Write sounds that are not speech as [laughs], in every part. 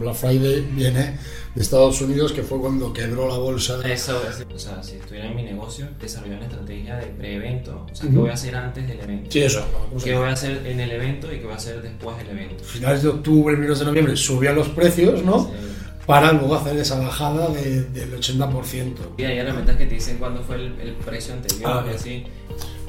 Black Friday viene de Estados Unidos, que fue cuando quebró la bolsa. Eso, o sea, si estuviera en mi negocio, desarrollar una estrategia de pre-evento. O sea, ¿qué voy a hacer antes del evento? Sí, eso. ¿Qué voy a hacer en el evento y qué voy a hacer después del evento? Finales de octubre, primeros de noviembre, subían los precios, ¿no? Sí. Para luego hacer esa bajada de- del 80%. Y hay herramientas que te dicen cuándo fue el, el precio anterior Ah, y así.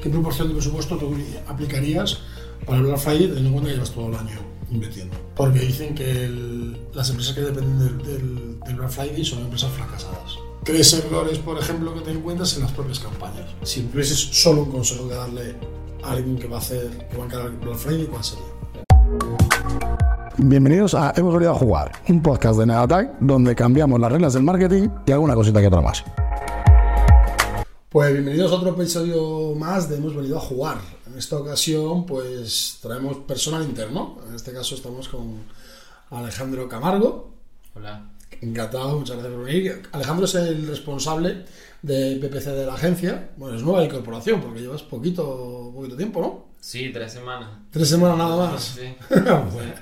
¿Qué proporción de presupuesto tú aplicarías para Black Friday teniendo en cuenta que llevas todo el año invirtiendo? Porque dicen que el- las empresas que dependen del, del- del Black Friday son empresas fracasadas. Tres errores, por ejemplo, que te encuentras en las propias campañas. Si tuvieses solo un consejo que darle a alguien que va a hacer, que va a encarar el Black Friday, ¿cuál sería? Bienvenidos a Hemos venido a jugar, un podcast de Negatag donde cambiamos las reglas del marketing y alguna cosita que otra más. Pues bienvenidos a otro episodio más de Hemos venido a jugar. En esta ocasión, pues traemos personal interno. En este caso estamos con Alejandro Camargo. Hola. Encantado, muchas gracias por venir. Alejandro es el responsable de PPC de la agencia. Bueno, es nueva incorporación porque llevas poquito, poquito tiempo, ¿no? Sí, tres semanas. Tres semanas nada más. Sí. [laughs] Bueno.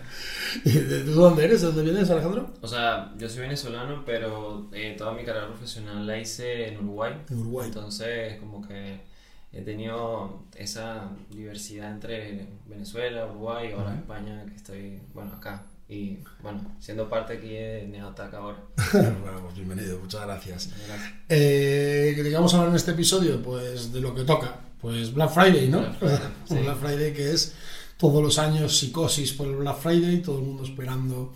¿Y de- ¿Tú dónde eres? ¿De dónde vienes, Alejandro? O sea, yo soy venezolano, pero eh, toda mi carrera profesional la hice en Uruguay. En Uruguay. Entonces, como que he tenido esa diversidad entre Venezuela, Uruguay ahora España, que estoy, bueno, acá. Y bueno, siendo parte aquí de Neotac ahora. [laughs] bueno, pues bienvenido, muchas gracias. Gracias. Eh, ¿De qué vamos a hablar en este episodio? Pues de lo que toca. Pues Black Friday, ¿no? Black Friday, [laughs] sí. Black Friday que es todos los años psicosis por el Black Friday, todo el mundo esperando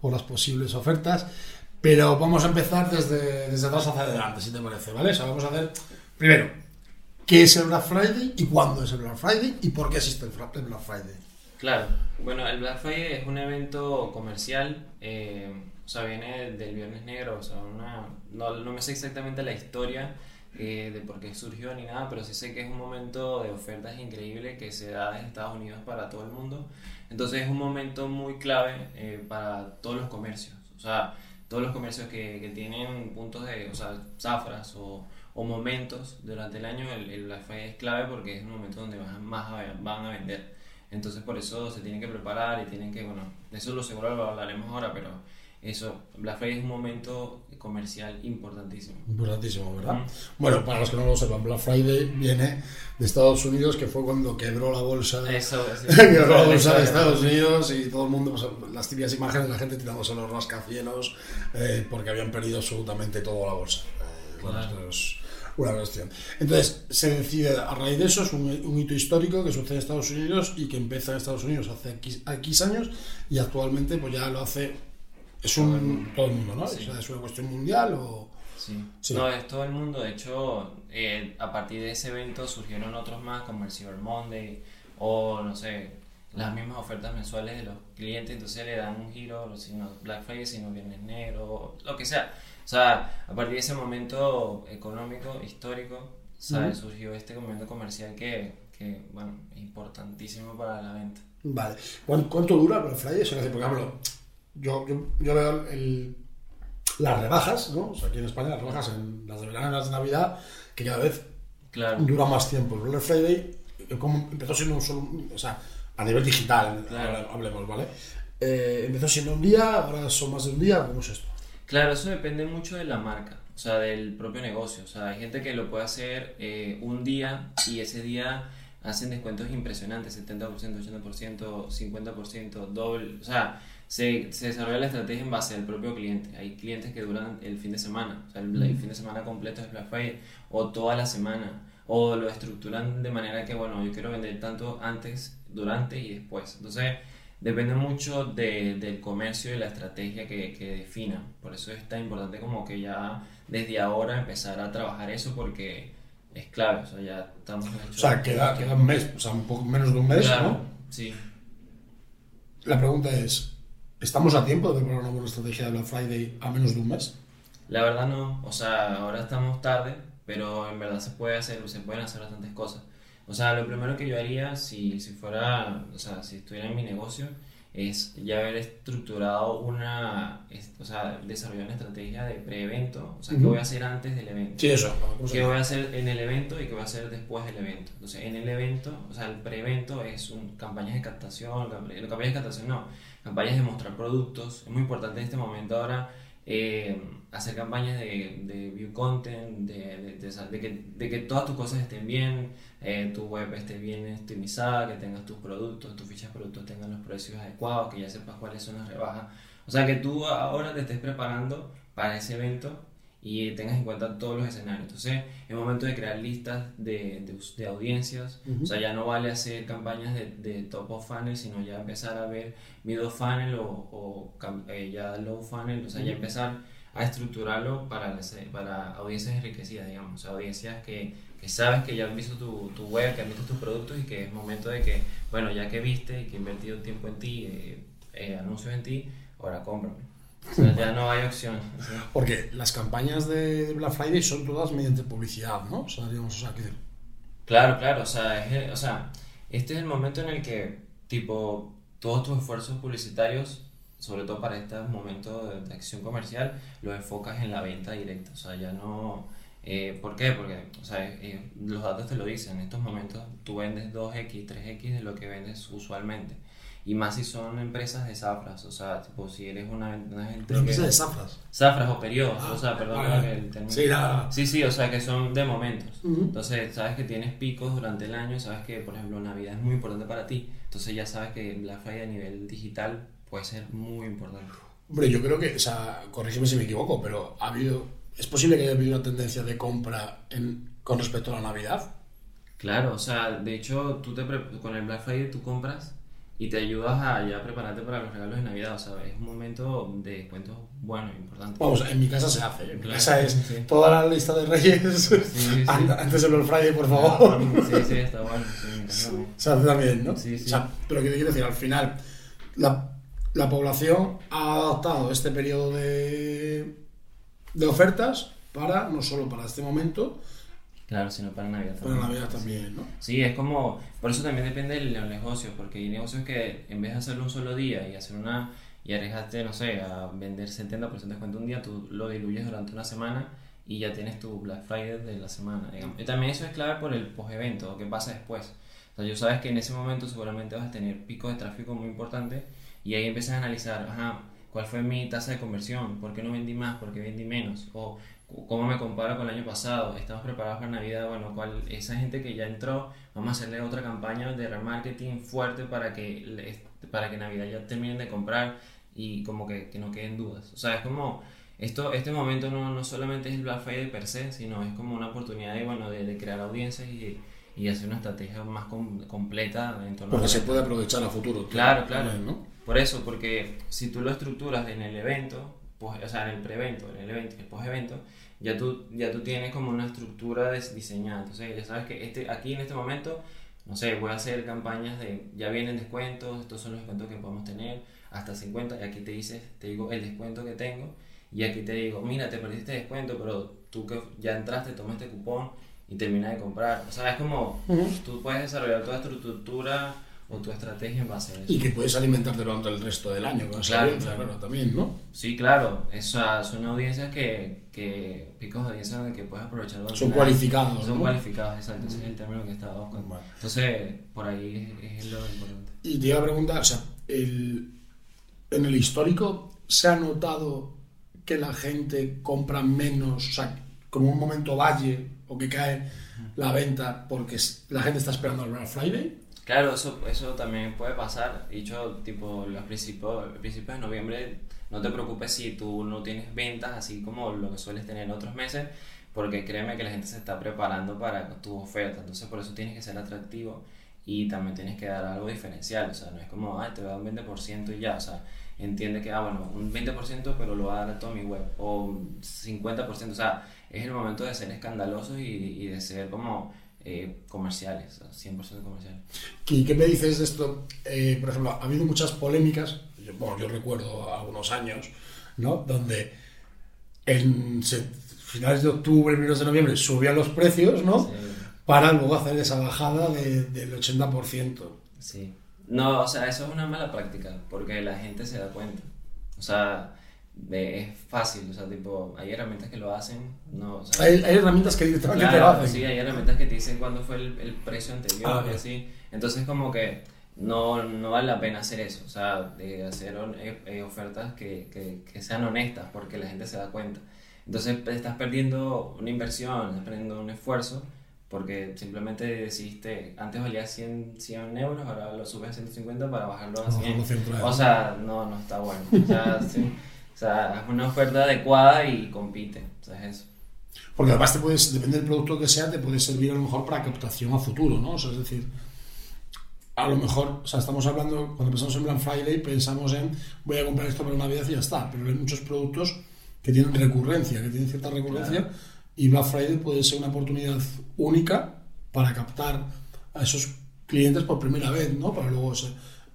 por las posibles ofertas. Pero vamos a empezar desde, desde atrás hacia adelante, si te parece, ¿vale? O sea, vamos a hacer primero, ¿qué es el Black Friday y cuándo es el Black Friday y por qué existe el Black Friday? Claro, bueno, el Black Friday es un evento comercial, eh, o sea, viene del Viernes Negro, o sea, una, no, no me sé exactamente la historia eh, de por qué surgió ni nada, pero sí sé que es un momento de ofertas increíble que se da desde Estados Unidos para todo el mundo. Entonces es un momento muy clave eh, para todos los comercios, o sea, todos los comercios que, que tienen puntos de, o sea, zafras o, o momentos durante el año, el, el Black Friday es clave porque es un momento donde van, más a, van a vender. Entonces por eso se tienen que preparar y tienen que, bueno, de eso lo seguro lo hablaremos ahora, pero eso, Black Friday es un momento comercial importantísimo. Importantísimo, ¿verdad? Mm. Bueno, para los que no lo sepan, Black Friday viene de Estados Unidos, que fue cuando quebró la bolsa de, Eso, [laughs] eso. que la bolsa de Estados Unidos y todo el mundo, pues, las típicas imágenes, la gente tirándose los rascacielos eh, porque habían perdido absolutamente toda la bolsa. Eh, Claro. es una cuestión. Entonces, se decide, a raíz de eso, es un, un hito histórico que sucede en Estados Unidos y que empieza en Estados Unidos hace X, X años y actualmente pues ya lo hace, es un, todo el mundo, ¿no? Sí. O sea, es una cuestión mundial o... Sí. Sí. No, es todo el mundo. De hecho, eh, a partir de ese evento surgieron otros más, como el Cyber Monday o, no sé, las mismas ofertas mensuales de los clientes. Entonces le dan un giro, si no Black Friday, si no Viernes Negro, lo que sea. O sea, a partir de ese momento económico, histórico, ¿sabes? surgió este momento comercial que, que, bueno, es importantísimo para la venta. Vale. ¿Cuánto, cuánto dura Black Friday? O sea, por ejemplo, yo, yo, yo veo el, las rebajas, ¿no? O sea, aquí en España las rebajas en las de verano y las de Navidad, que cada vez Claro. dura más tiempo. El Black Friday como empezó siendo un solo, o sea, a nivel digital, Claro. hablemos, ¿vale? Eh, empezó siendo un día, ahora son más de un día, ¿cómo es esto? Claro, eso depende mucho de la marca, o sea, del propio negocio. O sea, hay gente que lo puede hacer eh, un día y ese día hacen descuentos impresionantes, 70%, 80%, 50%, doble. O sea, se, se desarrolla la estrategia en base al propio cliente. Hay clientes que duran el fin de semana, o sea, el, el fin de semana completo es Black Friday, o toda la semana, o lo estructuran de manera que, bueno, yo quiero vender tanto antes, durante y después. Entonces, depende mucho de- del comercio y la estrategia que, que definan. Por eso es tan importante como que ya desde ahora empezar a trabajar eso porque es clave. O sea, ya estamos hechos. O sea, queda, queda un mes, o sea, un poco menos de un mes, Claro, ¿no? sí. La pregunta es, ¿estamos a tiempo de preparar una buena estrategia de Black Friday a menos de un mes? La verdad no, o sea, ahora estamos tarde, pero en verdad se puede hacer, se pueden hacer bastantes cosas. O sea, lo primero que yo haría si, si fuera, o sea, si estuviera en mi negocio, es ya haber estructurado una, o sea, desarrollar una estrategia de pre-evento, o sea, qué voy a hacer antes del evento. Sí, eso. ¿Qué voy a hacer en el evento y qué voy a hacer después del evento? Entonces, en el evento, o sea, el pre-evento es un, campañas de captación, campañas de captación no, campañas de mostrar productos. Es muy importante en este momento ahora eh, hacer campañas de, de view content, de, de, que, de que todas tus cosas estén bien, eh, tu web esté bien optimizada, que tengas tus productos, tus fichas de productos tengan los precios adecuados, que ya sepas cuáles son las rebajas. O sea, que tú ahora te estés preparando para ese evento y tengas en cuenta todos los escenarios. Entonces, es momento de crear listas de, de, de audiencias. O sea, ya no vale hacer campañas de, de, top of funnel, sino ya empezar a ver middle funnel o, o eh, ya low funnel. O sea, ya empezar a estructurarlo para, para audiencias enriquecidas, digamos. O sea, audiencias que, que sabes que ya han visto tu, tu, web, que han visto tus productos y que es momento de que, bueno, ya que viste y que he invertido tiempo en ti, eh, eh, anuncios en ti, ahora cómprame. O sea, ya no hay opción. ¿sí? Porque las campañas de Black Friday son todas mediante publicidad, ¿no? O sea, digamos, o sea, que... Claro, claro, o sea, es, o sea, este es el momento en el que, tipo, todos tus esfuerzos publicitarios, sobre todo para este momento de, de acción comercial, los enfocas en la venta directa, o sea, ya no... Eh, ¿Por qué? Porque o sea, eh, los datos te lo dicen, en estos momentos tú vendes 2x, 3x de lo que vendes usualmente. Y más si son empresas de zafras, o sea, tipo, si eres una, una gente. ¿Una empresa de zafras? Zafras o periodos, Ah, o sea, perdón vale. el término. Sí, la- sí, sí, o sea, que son de momentos. Ujú. Entonces, sabes que tienes picos durante el año, sabes que, por ejemplo, Navidad es muy importante para ti. Entonces, ya sabes que Black Friday a nivel digital puede ser muy importante. Hombre, yo creo que, o sea, corrígeme si me equivoco, pero ha habido, es posible que haya habido una tendencia de compra en, con respecto a la Navidad. Claro, o sea, de hecho, tú te con el Black Friday tú compras y te ayudas a ya prepararte para los regalos de Navidad. O sea, es un momento de descuentos bueno, importante. Vamos, en mi casa se hace. En mi casa es sí. toda la lista de Reyes. sí. [laughs] Antes del Black Friday, por favor. Sí, sí, está bueno. Se hace también, ¿no? Sí, sí. O sea, pero que te quiero decir, al final, la, la población ha adaptado este periodo de, de ofertas para, no solo para este momento, Claro, sino para Navidad para también. Navidad también, ¿no? Sí, es como, por eso también depende del del negocio, porque hay negocios que en vez de hacerlo un solo día y hacer una, y arriesgarte, no sé, a vender 70% de descuento un día, tú lo diluyes durante una semana y ya tienes tu Black Friday de la semana, digamos. Y también eso es clave por el post-evento, qué pasa después. O sea, yo sabes que en ese momento seguramente vas a tener picos de tráfico muy importantes y ahí empiezas a analizar, ajá, ¿cuál fue mi tasa de conversión? ¿Por qué no vendí más? ¿Por qué vendí menos? O cómo me comparo con el año pasado, estamos preparados para Navidad, bueno, cuál, esa gente que ya entró, vamos a hacerle otra campaña de remarketing fuerte para que, para que Navidad ya terminen de comprar y como que, que no queden dudas. O sea, es como, esto, este momento no, no solamente es el Black Friday per se, sino es como una oportunidad de, bueno, de, de crear audiencias y, y hacer una estrategia más com- completa en torno a Porque la se puede aprovechar a futuro. Claro, claro. también, ¿no? Por eso, porque si tú lo estructuras en el evento, pues, o sea, en el pre-evento, en el evento y el post-evento, ya tú, ya tú tienes como una estructura diseñada. Entonces, ya sabes que este, aquí en este momento, no sé, voy a hacer campañas de, ya vienen descuentos, estos son los descuentos que podemos tener, hasta 50, y aquí te dices, te digo el descuento que tengo, y aquí te digo, mira, te perdiste descuento, pero tú que ya entraste, toma este cupón y termina de comprar. O sea, es como, Ujú. tú puedes desarrollar toda tu estructura o tu estrategia en base a eso. Y que puedes alimentarte durante el resto del año con esa Claro, audiencia, claro. también, ¿no? Sí, claro, esas son audiencias que, que picos de audiencia que puedes aprovechar. Son cualificados, Son ¿no? cualificados, exacto, ese es el término que estaba buscando. Vale. Entonces, por ahí es, es lo importante. Y te iba a preguntar, o sea, el- en el histórico se ha notado que la gente compra menos, o sea, como un momento valle o que cae la venta porque la gente está esperando al Black Friday. Claro, eso, eso también puede pasar. Dicho, tipo, los principios, principios de noviembre, no te preocupes si tú no tienes ventas así como lo que sueles tener en otros meses, porque créeme que la gente se está preparando para tu oferta. Entonces, por eso tienes que ser atractivo y también tienes que dar algo diferencial. O sea, no es como, ay, te voy a dar un 20% y ya. O sea, entiende que, ah, bueno, un 20%, pero lo va a dar a toda mi web. O un 50%. O sea, es el momento de ser escandalosos y, y de ser como eh, comerciales, o sea, 100% comerciales. ¿Y qué me dices de esto? Eh, por ejemplo, ha habido muchas polémicas, yo, bueno, yo recuerdo algunos años, ¿no? Donde en finales de octubre, primeros de noviembre subían los precios, ¿no? Sí. Para luego hacer esa bajada de- del 80%. Sí. No, o sea, eso es una mala práctica, porque la gente se da cuenta. O sea, de- es fácil, o sea, tipo, hay herramientas que lo hacen, no, o sea, Hay, hay herramientas que directamente te lo claro, hacen. sí, hay herramientas que te dicen cuándo fue el, el precio anterior Ah, y así. Entonces, como que no, no vale la pena hacer eso, o sea, de hacer eh, eh, ofertas que, que, que, sean honestas, porque la gente se da cuenta. Entonces estás perdiendo una inversión, estás perdiendo un esfuerzo, porque simplemente decidiste, antes valía 100, 100 euros, ahora lo subes a 150 para bajarlo a 100. O sea, no, no está bueno. O sea, [laughs] o sea, es una oferta adecuada y compite, o sea, es eso. Porque además te puedes, depende del producto que sea, te puede servir a lo mejor para captación a futuro, ¿no? O sea, es decir, a lo mejor, o sea, estamos hablando, cuando pensamos en Black Friday, pensamos en voy a comprar esto para Navidad y ya está, pero hay muchos productos que tienen recurrencia, que tienen cierta recurrencia, y Black Friday puede ser una oportunidad única para captar a esos clientes por primera vez, ¿no? Para luego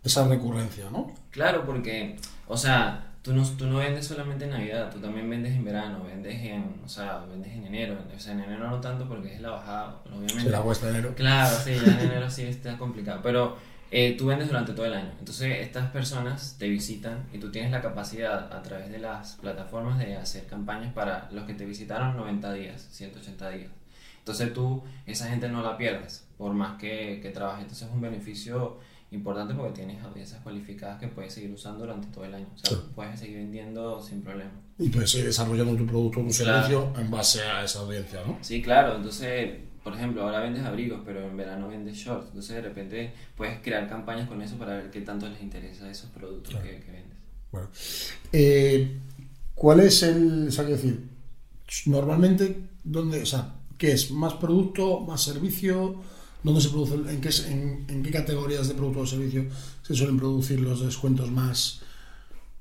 esa recurrencia, ¿no? Claro, porque, o sea, tú no, tú no vendes solamente en Navidad, tú también vendes en verano, vendes en, o sea, vendes en enero, o sea, en enero no tanto porque es la bajada, obviamente. Se la cuesta enero. Claro, sí, ya en enero sí está complicado, pero eh, tú vendes durante todo el año, entonces estas personas te visitan y tú tienes la capacidad a través de las plataformas de hacer campañas para los que te visitaron 90 días, 180 días. Entonces tú, esa gente no la pierdes, por más que, que trabajes, entonces es un beneficio importante porque tienes audiencias cualificadas que puedes seguir usando durante todo el año. O sea, puedes seguir vendiendo sin problema. Y puedes seguir desarrollando tu producto o tu servicio en base a esa audiencia, ¿no? Sí, claro. Entonces, por ejemplo, ahora vendes abrigos, pero en verano vendes shorts. Entonces, de repente puedes crear campañas con eso para ver qué tanto les interesa esos productos que, vendes. Bueno. Eh, ¿Cuál es el. O sea, decir, normalmente, ¿dónde, o sea, ¿qué es? ¿Más producto, más servicio? ¿Dónde se produce, en qué, en, qué categorías de producto o servicio se suelen producir los descuentos más,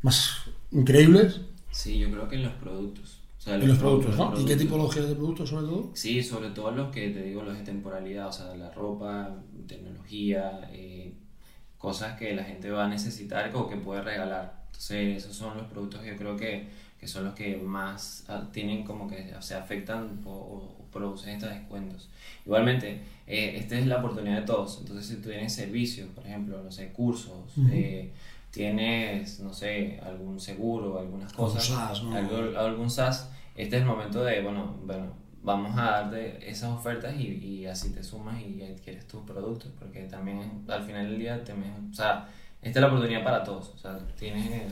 más increíbles? Sí, yo creo que en los productos. en los productos, ¿no? ¿Y qué tipologías de productos sobre todo? Sí, sobre todo los que te digo, los de temporalidad, o sea, la ropa, tecnología, eh, cosas que la gente va a necesitar o que puede regalar. Entonces, esos son los productos que yo creo que, que son los que más ah, tienen como que se afectan o, producen estos descuentos. Igualmente, eh, esta es la oportunidad de todos. Entonces, si tú tienes servicios, por ejemplo, no sé, cursos, eh, tienes, no sé, algún seguro, algunas cosas, algún, SaaS, este es el momento de, bueno, bueno vamos a darte esas ofertas y, y, así te sumas y adquieres tus productos, porque también al final del día, te, o sea, esta es la oportunidad para todos, o sea, tienes que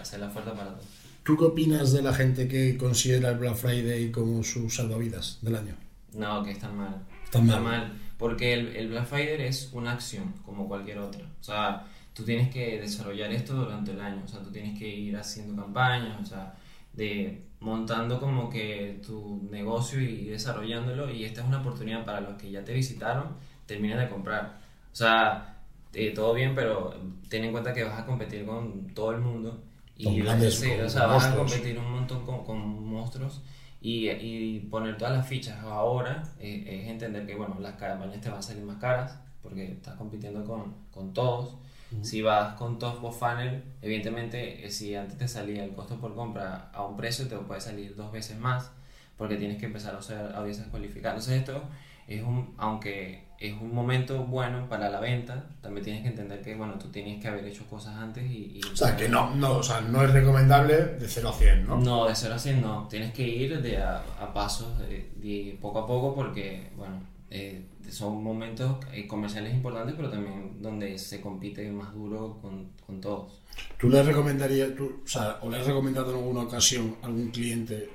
hacer la oferta para todos. ¿Tú qué opinas de la gente que considera el Black Friday como su salvavidas del año? No, que está mal. Está mal. Porque el, el, Black Friday es una acción como cualquier otra. O sea, tú tienes que desarrollar esto durante el año. O sea, tú tienes que ir haciendo campañas, o sea, de montando como que tu negocio y desarrollándolo. Y esta es una oportunidad para los que ya te visitaron, terminen de comprar. O sea, eh, todo bien, pero ten en cuenta que vas a competir con todo el mundo y vas a competir un montón con, con monstruos y, y, poner todas las fichas ahora eh, es entender que bueno, las campañas te van a salir más caras porque estás compitiendo con, con todos. Si vas con Top of Funnel, evidentemente eh, si antes te salía el costo por compra a un precio, te puede salir dos veces más porque tienes que empezar a usar audiencias cualificadas. Entonces esto es un, aunque es un momento bueno para la venta, también tienes que entender que, bueno, tú tienes que haber hecho cosas antes y... o sea, que no, no, o sea, no es recomendable de 0 a 100, ¿no? No, de 0 a 100 no, tienes que ir de a, pasos, de, poco a poco, porque, bueno, eh, son momentos eh, comerciales importantes, pero también donde se compite más duro con, con todos. ¿Tú le recomendarías, tú, o sea, o le has recomendado en alguna ocasión a algún cliente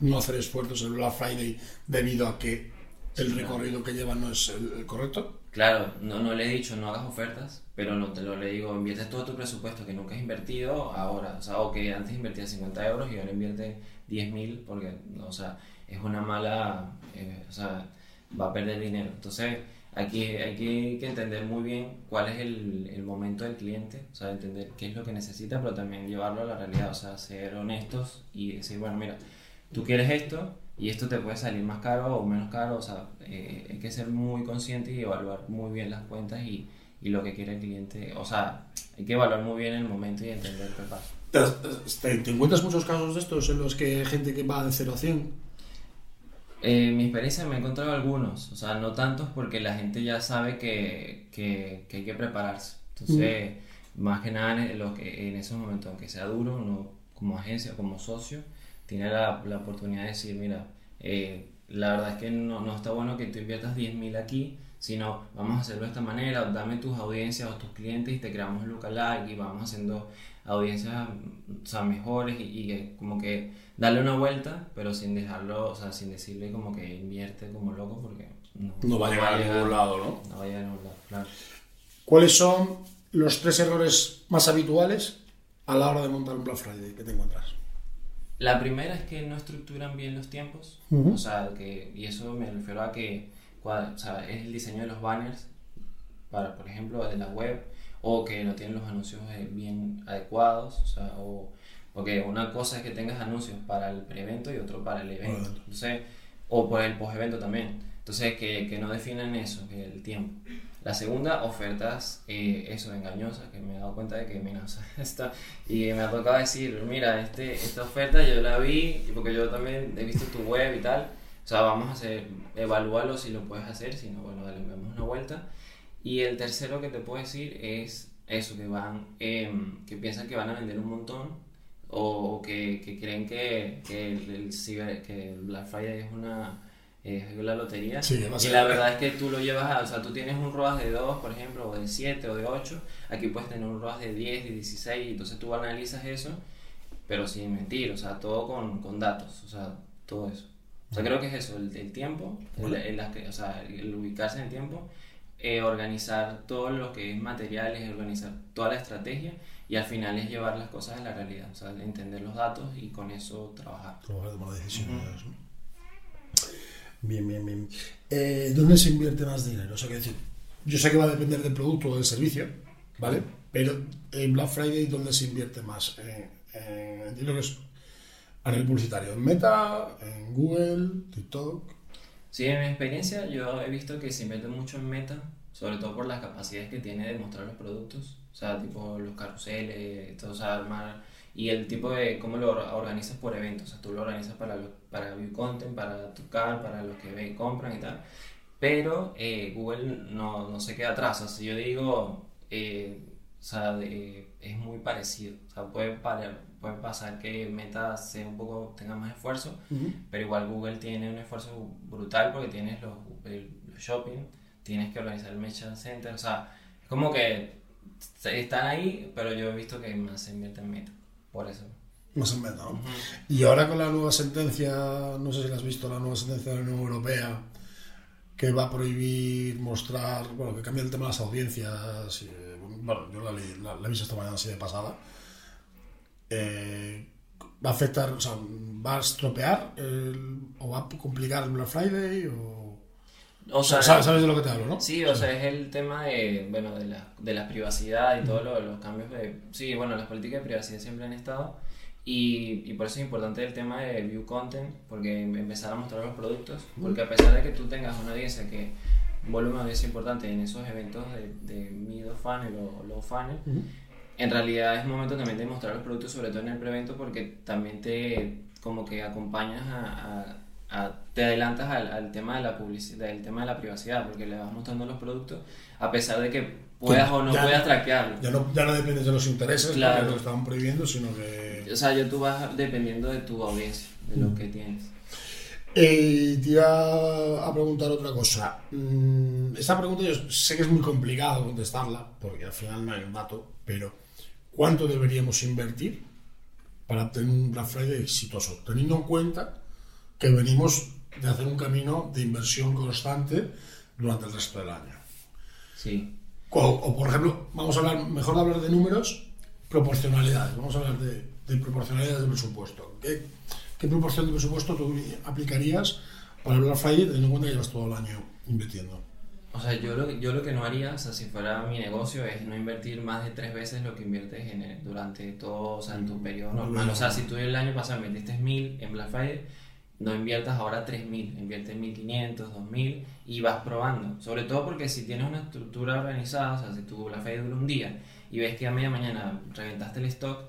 no hacer esfuerzos en Black Friday debido a que el recorrido que llevan no es el, correcto. Claro, no, no le he dicho no hagas ofertas, pero no te lo le digo, invierte todo tu presupuesto que nunca has invertido ahora, o sea, o que antes invertías 50 euros y ahora invierte 10.000 porque, o sea, es una mala, eh, o sea, va a perder dinero. Entonces, aquí hay que, entender muy bien cuál es el, el, momento del cliente, o sea, entender qué es lo que necesita, pero también llevarlo a la realidad, o sea, ser honestos y decir, bueno, mira, tú quieres esto, y esto te puede salir más caro o menos caro, o sea, eh, hay que ser muy consciente y evaluar muy bien las cuentas y, y, lo que quiere el cliente, o sea, hay que evaluar muy bien el momento y entender qué pasa. ¿Te, te encuentras muchos casos de estos en los que gente que va de 0 a 100? Eh, mi experiencia me he encontrado algunos, o sea, no tantos porque la gente ya sabe que, que, que hay que prepararse. Entonces, mm. más que nada en, lo que, en esos momentos, aunque sea duro, como agencia, como socio, tiene la, oportunidad de decir, mira, eh, la verdad es que no, no, está bueno que tú inviertas 10.000 aquí sino vamos a hacerlo de esta manera, dame tus audiencias o tus clientes y te creamos un lookalike y vamos haciendo audiencias o sea, mejores y, y como que darle una vuelta, pero sin dejarlo, o sea, sin decirle como que invierte como loco porque no, No va a llegar a ningún lado, ¿no? No va a llegar a ningún lado, claro. ¿Cuáles son los tres errores más habituales a la hora de montar un Black Friday que te encuentras? La primera es que no estructuran bien los tiempos, o sea, que, y eso me refiero a que cua- o sea, es el diseño de los banners, para, por ejemplo, de la web, o que no tienen los anuncios eh, bien adecuados, o sea, o porque una cosa es que tengas anuncios para el pre-evento y otro para el evento, entonces, o por el post-evento también, entonces que, que no definen eso, que el tiempo. La segunda, ofertas, eh, eso, engañosas, que me he dado cuenta de que, mira, o sea, [laughs] esta, y me ha tocado decir, mira, este, esta oferta yo la vi, porque yo también he visto tu web y tal, o sea, vamos a hacer, evalúalo si lo puedes hacer, si no, bueno, dale, damos una vuelta. Y el tercero que te puedo decir es eso, que van, em, que piensan que van a vender un montón, o, o que, que creen que, que, el, el ciber- que el Black Friday es una, es la lotería. Sí, y la verdad es que tú lo llevas a, o sea, tú tienes un ROAS de 2, por ejemplo, o de 7 o de 8, aquí puedes tener un ROAS de 10, de 16, y entonces tú analizas eso, pero sin mentir, o sea, todo con, con datos, o sea, todo eso. O sea, creo que es eso, el, el tiempo, el, o sea, el ubicarse en el tiempo, eh, organizar todo lo que es materiales, organizar toda la estrategia y al final es llevar las cosas a la realidad, o sea, entender los datos y con eso trabajar. Trabajar de tomar decisiones. ¿no? Bien, bien, bien. Eh, ¿Dónde se invierte más dinero? O sea, que decir, yo sé que va a depender del producto o del servicio, ¿vale? Pero en Black Friday, ¿dónde se invierte más? Eh, eh, que es a nivel publicitario. ¿En Meta? ¿En Google? ¿TikTok? Sí, en mi experiencia yo he visto que se invierte mucho en meta, sobre todo por las capacidades que tiene de mostrar los productos, o sea, tipo los carruseles, todo, o sea, armar, y el tipo de cómo lo or- organizas por eventos, o sea, tú lo organizas para, lo- para view content, para tocar, para los que ven, compran y tal, pero eh, Google no, no se queda atrás, o sea, si yo digo, eh, o sea, de- es muy parecido, o sea, puede, puede pasar que Meta sea un poco, tenga más esfuerzo, pero igual Google tiene un esfuerzo brutal porque tienes los, el- los shopping, tienes que organizar el Merchant Center, o sea, es como que están ahí, pero yo he visto que más se invierte en Meta, por eso. Más en Meta, ¿no? Y ahora con la nueva sentencia, no sé si la has visto, la nueva sentencia de la Unión Europea, que va a prohibir mostrar, bueno, que cambia el tema de las audiencias. y, bueno, yo la, leí- la, la he visto esta mañana así de pasada. Eh, va a afectar, o sea, va a estropear el- o va a complicar el Black Friday o... O sea, ¿sabes, sabes de lo que te hablo, no? Sí, o sea, es el tema de, bueno, de la, de la privacidad y todos lo- los cambios de... Sí, bueno, las políticas de privacidad siempre han estado y, y por eso es importante el tema de view content, porque em- empezar a mostrar los productos, porque a pesar de que tú tengas una audiencia que, un volumen de audiencia importante en esos eventos de, de mid of funnel o low funnel, en realidad es momento también de mostrar los productos, sobre todo en el prevento, porque también te como que acompañas a, a- a- te adelantas al, al tema de la publicidad, del tema de la privacidad, porque le vas mostrando los productos, a pesar de que puedas o no puedas traquearlo. Ya no, ya no dependes de los intereses, Claro. porque lo estaban prohibiendo, sino que... O sea, yo tú vas dependiendo de tu audiencia, de lo que tienes. Eh, te iba a preguntar otra cosa. Mm, Esta pregunta yo sé que es muy complicado contestarla, porque al final no hay un dato, pero ¿cuánto deberíamos invertir para obtener un Black Friday exitoso? Teniendo en cuenta que venimos de hacer un camino de inversión constante durante el resto del año. Sí. O, o, por ejemplo, vamos a hablar, mejor de hablar de números, proporcionalidades. Vamos a hablar de, de proporcionalidades de presupuesto. ¿Qué, qué proporción de presupuesto tú aplicarías para el Black Friday teniendo en cuenta que llevas todo el año invirtiendo? O sea, yo lo, yo lo que no haría, o sea, si fuera mi negocio, es no invertir más de tres veces lo que inviertes en el- durante todo, o sea, en tu periodo normal. O sea, si tú el año pasado invertiste 1000 en Black Friday, no inviertas ahora 3000, invierte 1500, 2000 y vas probando. Sobre todo porque si tienes una estructura organizada, o sea, si tu Black Friday dura un día y ves que a media mañana reventaste el stock,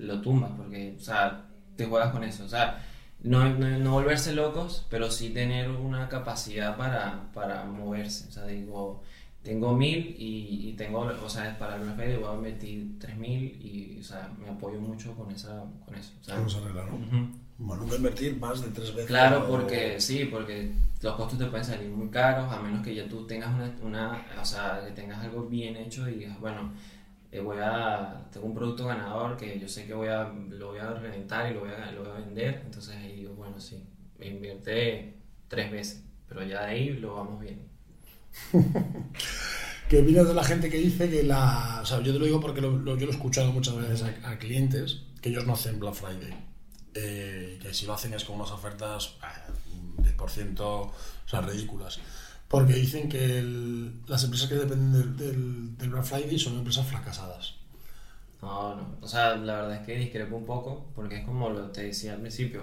lo tumbas porque, o sea, te juegas con eso. O sea, no, no, no volverse locos, pero sí tener una capacidad para, para moverse. O sea, digo, tengo mil y, y tengo, o sea, para el Black voy a invertir tres mil y, o sea, me apoyo mucho con, esa, con eso. o Vamos a arreglar, ¿no? Bueno, nunca invertir más de tres veces. Claro, o- porque sí, porque los costos te pueden salir muy caros, a menos que ya tú tengas una, una o sea, que tengas algo bien hecho y digas, bueno, eh, voy a, tengo un producto ganador que yo sé que voy a, lo voy a reventar y lo voy a, lo voy a vender, entonces ahí digo, bueno, sí, me invierte tres veces, pero ya de ahí lo vamos bien. [laughs] ¿Qué opinas de la gente que dice que la... O sea, yo te lo digo porque lo, yo lo he escuchado muchas veces a, clientes que ellos no hacen Black Friday. Eh, que si lo hacen es con unas ofertas ah, 10%, o sea, ridículas. Porque dicen que el- las empresas que dependen del, del- del Black Friday son empresas fracasadas. No, no. O sea, la verdad es que discrepo un poco, porque es como lo te decía al principio,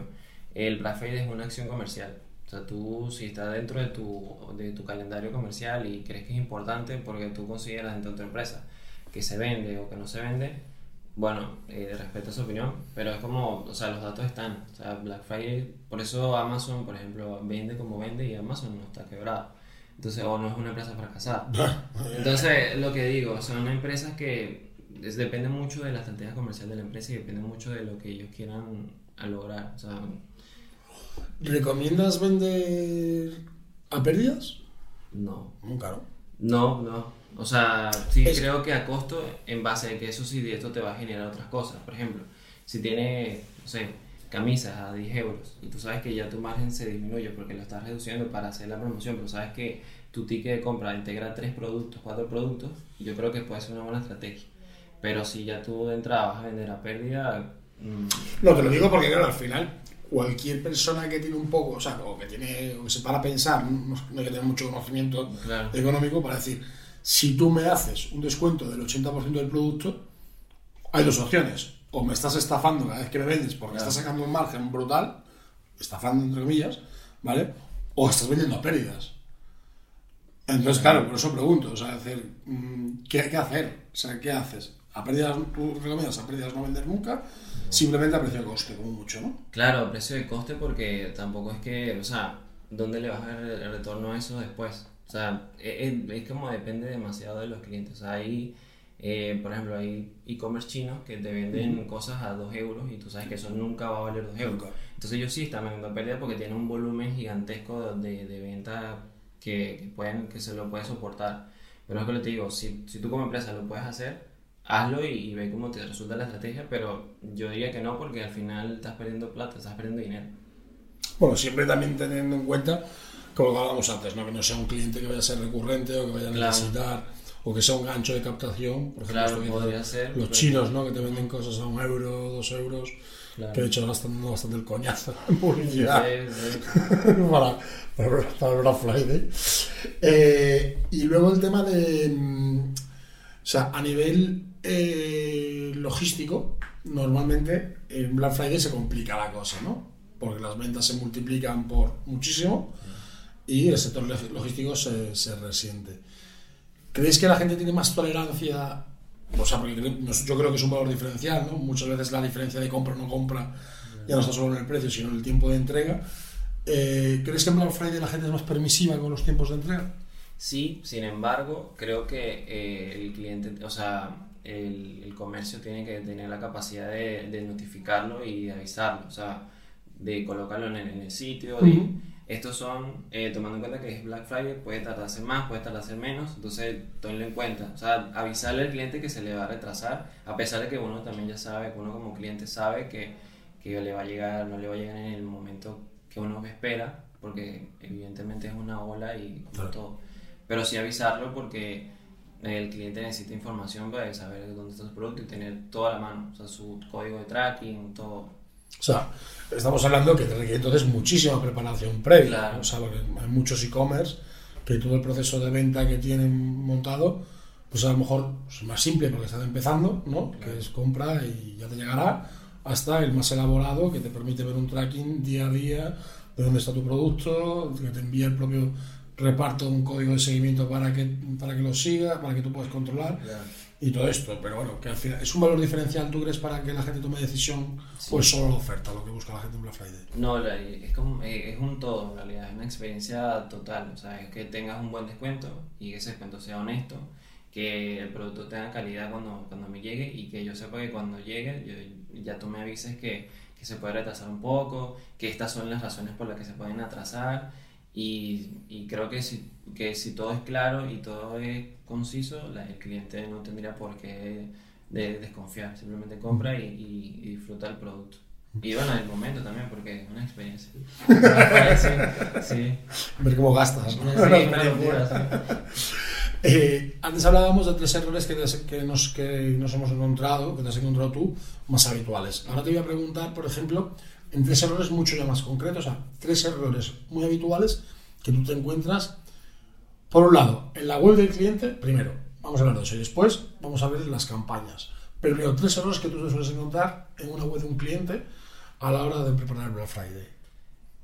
el Black Friday es una acción comercial. O sea, tú si está dentro de tu, de tu calendario comercial y crees que es importante porque tú consideras dentro de tu empresa que se vende o que no se vende, bueno, eh, respeto su opinión, pero es como, o sea, los datos están. O sea, Black Friday, por eso Amazon, por ejemplo, vende como vende y Amazon no está quebrado. Entonces, o no es una empresa fracasada. [laughs] Entonces, lo que digo, son empresas que es- depende mucho de la estrategia comercial de la empresa y depende mucho de lo que ellos quieran a lograr. O sea, ¿Recomiendas vender a pérdidas? no. Nunca, ¿no? No, no. O sea, sí Es- creo que a costo, en base a que eso sí, esto te va a generar otras cosas. Por ejemplo, si tiene, no sé, camisas a 10 euros y tú sabes que ya tu margen se disminuye porque lo estás reduciendo para hacer la promoción, pero sabes que tu ticket de compra integra tres productos, cuatro productos, yo creo que puede ser una buena estrategia. Pero si ya tú de entrada vas a vender a pérdida, mm, No, te lo digo porque, claro, al final, cualquier persona que tiene un poco, o sea, o que tiene, o que se para a pensar, no, no hay que tener mucho conocimiento Claro. económico para decir, si tú me haces un descuento del 80% del producto, hay dos opciones. O me estás estafando cada vez que me vendes porque Claro. estás sacando un margen brutal, estafando entre comillas, ¿vale? O estás vendiendo a pérdidas. Entonces, claro, por eso pregunto, o sea, decir, mm, ¿qué, qué hacer? O sea, ¿qué haces? ¿A pérdidas, tú recomiendas a pérdidas no vender nunca? Simplemente a precio de coste, como mucho, ¿no? Claro, precio de coste porque tampoco es que, o sea, ¿dónde le vas a dar el retorno a eso después? O sea, es, es- es como depende demasiado de los clientes. O sea, hay, eh, por ejemplo, hay e-commerce chinos que te venden cosas a 2 euros y tú sabes que eso nunca va a valer 2 euros. Entonces ellos sí están vendiendo a pérdida porque tienen un volumen gigantesco de, de venta que, que, pueden, que se lo puede soportar. Pero es lo que te digo, si, si tú como empresa lo puedes hacer, hazlo y, y ve cómo te resulta la estrategia, pero yo diría que no porque al final estás perdiendo plata, estás perdiendo dinero. Bueno, siempre también teniendo en cuenta, como lo hablábamos antes, ¿no? que no sea un cliente que vaya a ser recurrente o que vaya a Claro. O que sea un gancho de captación. Por ejemplo, Claro, podría ser, Los chinos, ¿no? que te venden cosas a un euro, dos euros, Claro. que de hecho ahora están dando bastante el coñazo en [laughs] publicidad. Sí, sí. [laughs] para, para, para el Black Friday. Eh, y luego el tema de. mm, O sea, a nivel eh, logístico, normalmente en Black Friday se complica la cosa, ¿no? Porque las ventas se multiplican por muchísimo y el sector log- logístico se, se resiente. ¿Creéis que la gente tiene más tolerancia? O sea, porque yo creo que es un valor diferencial, ¿no? Muchas veces la diferencia de compra o no compra ya no está solo en el precio, sino en el tiempo de entrega. Eh, ¿Crees que en Black Friday la gente es más permisiva con los tiempos de entrega? Sí, sin embargo, creo que eh, el cliente, o sea, el, el comercio tiene que tener la capacidad de, de notificarlo y de avisarlo, o sea, de colocarlo en el, en el sitio. de- Ujú. Estos son, eh, tomando en cuenta que es Black Friday, puede tardarse más, puede tardarse menos, entonces tenlo en cuenta. O sea, avisarle al cliente que se le va a retrasar, a pesar de que uno también ya sabe, que uno como cliente sabe que, que le va a llegar, no le va a llegar en el momento que uno espera, porque evidentemente es una ola y como todo. Pero sí avisarlo porque el cliente necesita información para saber dónde está su producto y tener toda la mano, o sea, su código de tracking, todo. O sea, estamos hablando que te requiere entonces muchísima preparación previa. Claro. O sea, porque hay muchos e-commerce que todo el proceso de venta que tienen montado, pues a lo mejor es más simple porque están empezando, ¿no? Que es compra y ya te llegará, hasta el más elaborado que te permite ver un tracking día a día de dónde está tu producto, que te envía el propio reparto un código de seguimiento para que, para que lo siga, para que tú puedas controlar y todo esto. Pero bueno, que al final es un valor diferencial, ¿tú crees, para que la gente tome decisión o es solo la oferta lo que busca la gente en Black Friday? No, es, como, eh, es un todo en realidad, es una experiencia total, o sea, es que tengas un buen descuento y que ese descuento sea honesto, que el producto tenga calidad cuando, cuando me llegue y que yo sepa que cuando llegue yo- ya tú me avises que, que se puede retrasar un poco, que estas son las razones por las que se pueden atrasar Y, y creo que si, que si todo es claro y todo es conciso, la- el cliente no tendría por qué de- desconfiar, simplemente compra y, y- y disfruta el producto. Y bueno, el momento también, porque es una experiencia. sí, [laughs] sí. Ver cómo gastas. Sí, una locura. [laughs] [laughs] Eh, antes hablábamos de tres errores que, que nos, que nos hemos encontrado, que te has encontrado tú, más habituales. Ahora te voy a preguntar, por ejemplo, en tres errores mucho ya más concretos, o sea, tres errores muy habituales que tú te encuentras. Por un lado, en la web del cliente, primero, vamos a hablar de eso y después vamos a ver las campañas. Pero primero, tres errores que tú te sueles encontrar en una web de un cliente a la hora de preparar el Black Friday.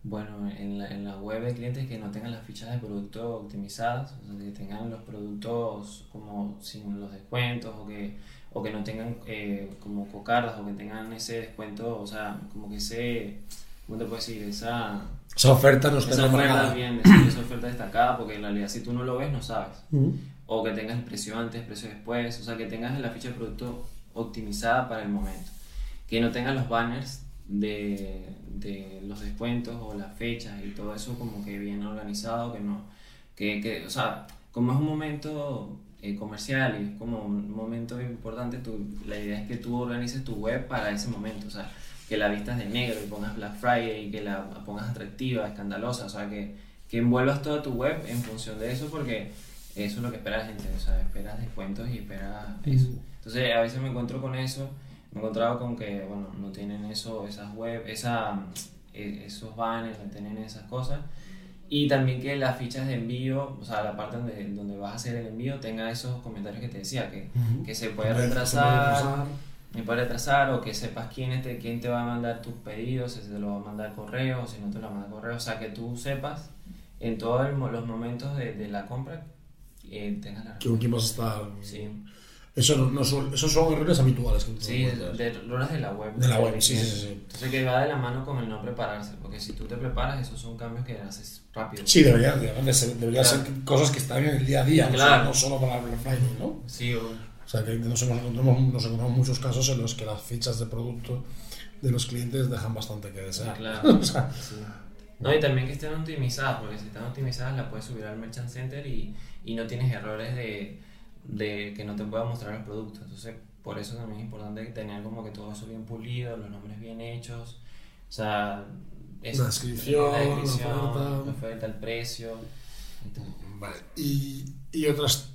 Bueno, en la, en la web de clientes que no tengan las fichas de producto optimizadas, o sea, que tengan los productos como sin los descuentos o que, o que no tengan eh, como cocardas o que tengan ese descuento, o sea, como que ese, ¿cómo te puedo decir? Esa, Esa oferta no está esa oferta bien, esa esa oferta destacada, porque en realidad si tú no lo ves no sabes. Ujú. O que tengas el precio antes, precio después, o sea, que tengas la ficha de producto optimizada para el momento. Que no tengas los banners de, de los descuentos o las fechas y todo eso como que bien organizado, que no, que, que o sea, como es un momento eh, comercial y es como un momento importante, tú, la idea es que tú organices tu web para ese momento, o sea, que la vistas de negro y pongas Black Friday y que la pongas atractiva, escandalosa, o sea, que, que envuelvas toda tu web en función de eso porque eso es lo que espera la gente, o sea, esperas descuentos y esperas eso. Entonces, a veces me encuentro con eso, me he encontrado con que, bueno, no tienen eso, esas web, esa, eh, esos banners, no tienen esas cosas. Y también que las fichas de envío, o sea, la parte donde, donde vas a hacer el envío, tenga esos comentarios que te decía, que, que se puede Se puede retrasar, me puede retrasar, o que sepas quién te, quién te va a mandar tus pedidos, si te lo va a mandar correo, si no te lo manda correo, o sea, que tú sepas en todos los momentos de, de la compra, eh, tengas la con quién vas a estar. Sí, Eso no, no son, esos son errores habituales que sí, de, encuentras. de errores de la web. De la web, sí, sí, sí. Entonces que va de la mano con el no prepararse, porque si tú te preparas, esos son cambios que haces rápido. Sí, debería, debería, ser, debería Claro. ser cosas que están en el día a día, no Claro. solo- no solo para Black Friday, ¿no? Sí, o- O sea, que nos, encontramos, nos encontramos muchos casos en los que las fichas de producto de los clientes dejan bastante que desear. Claro. [laughs] o sea, sí. No, y también que estén optimizadas, porque si están optimizadas las puedes subir al Merchant Center y, y no tienes errores de, de que no te pueda mostrar los productos. Entonces, por eso también es importante tener como que todo eso bien pulido, los nombres bien hechos. O sea, eso, La descripción, la, la descripción, oferta. la oferta, el precio. vale. Y, y otras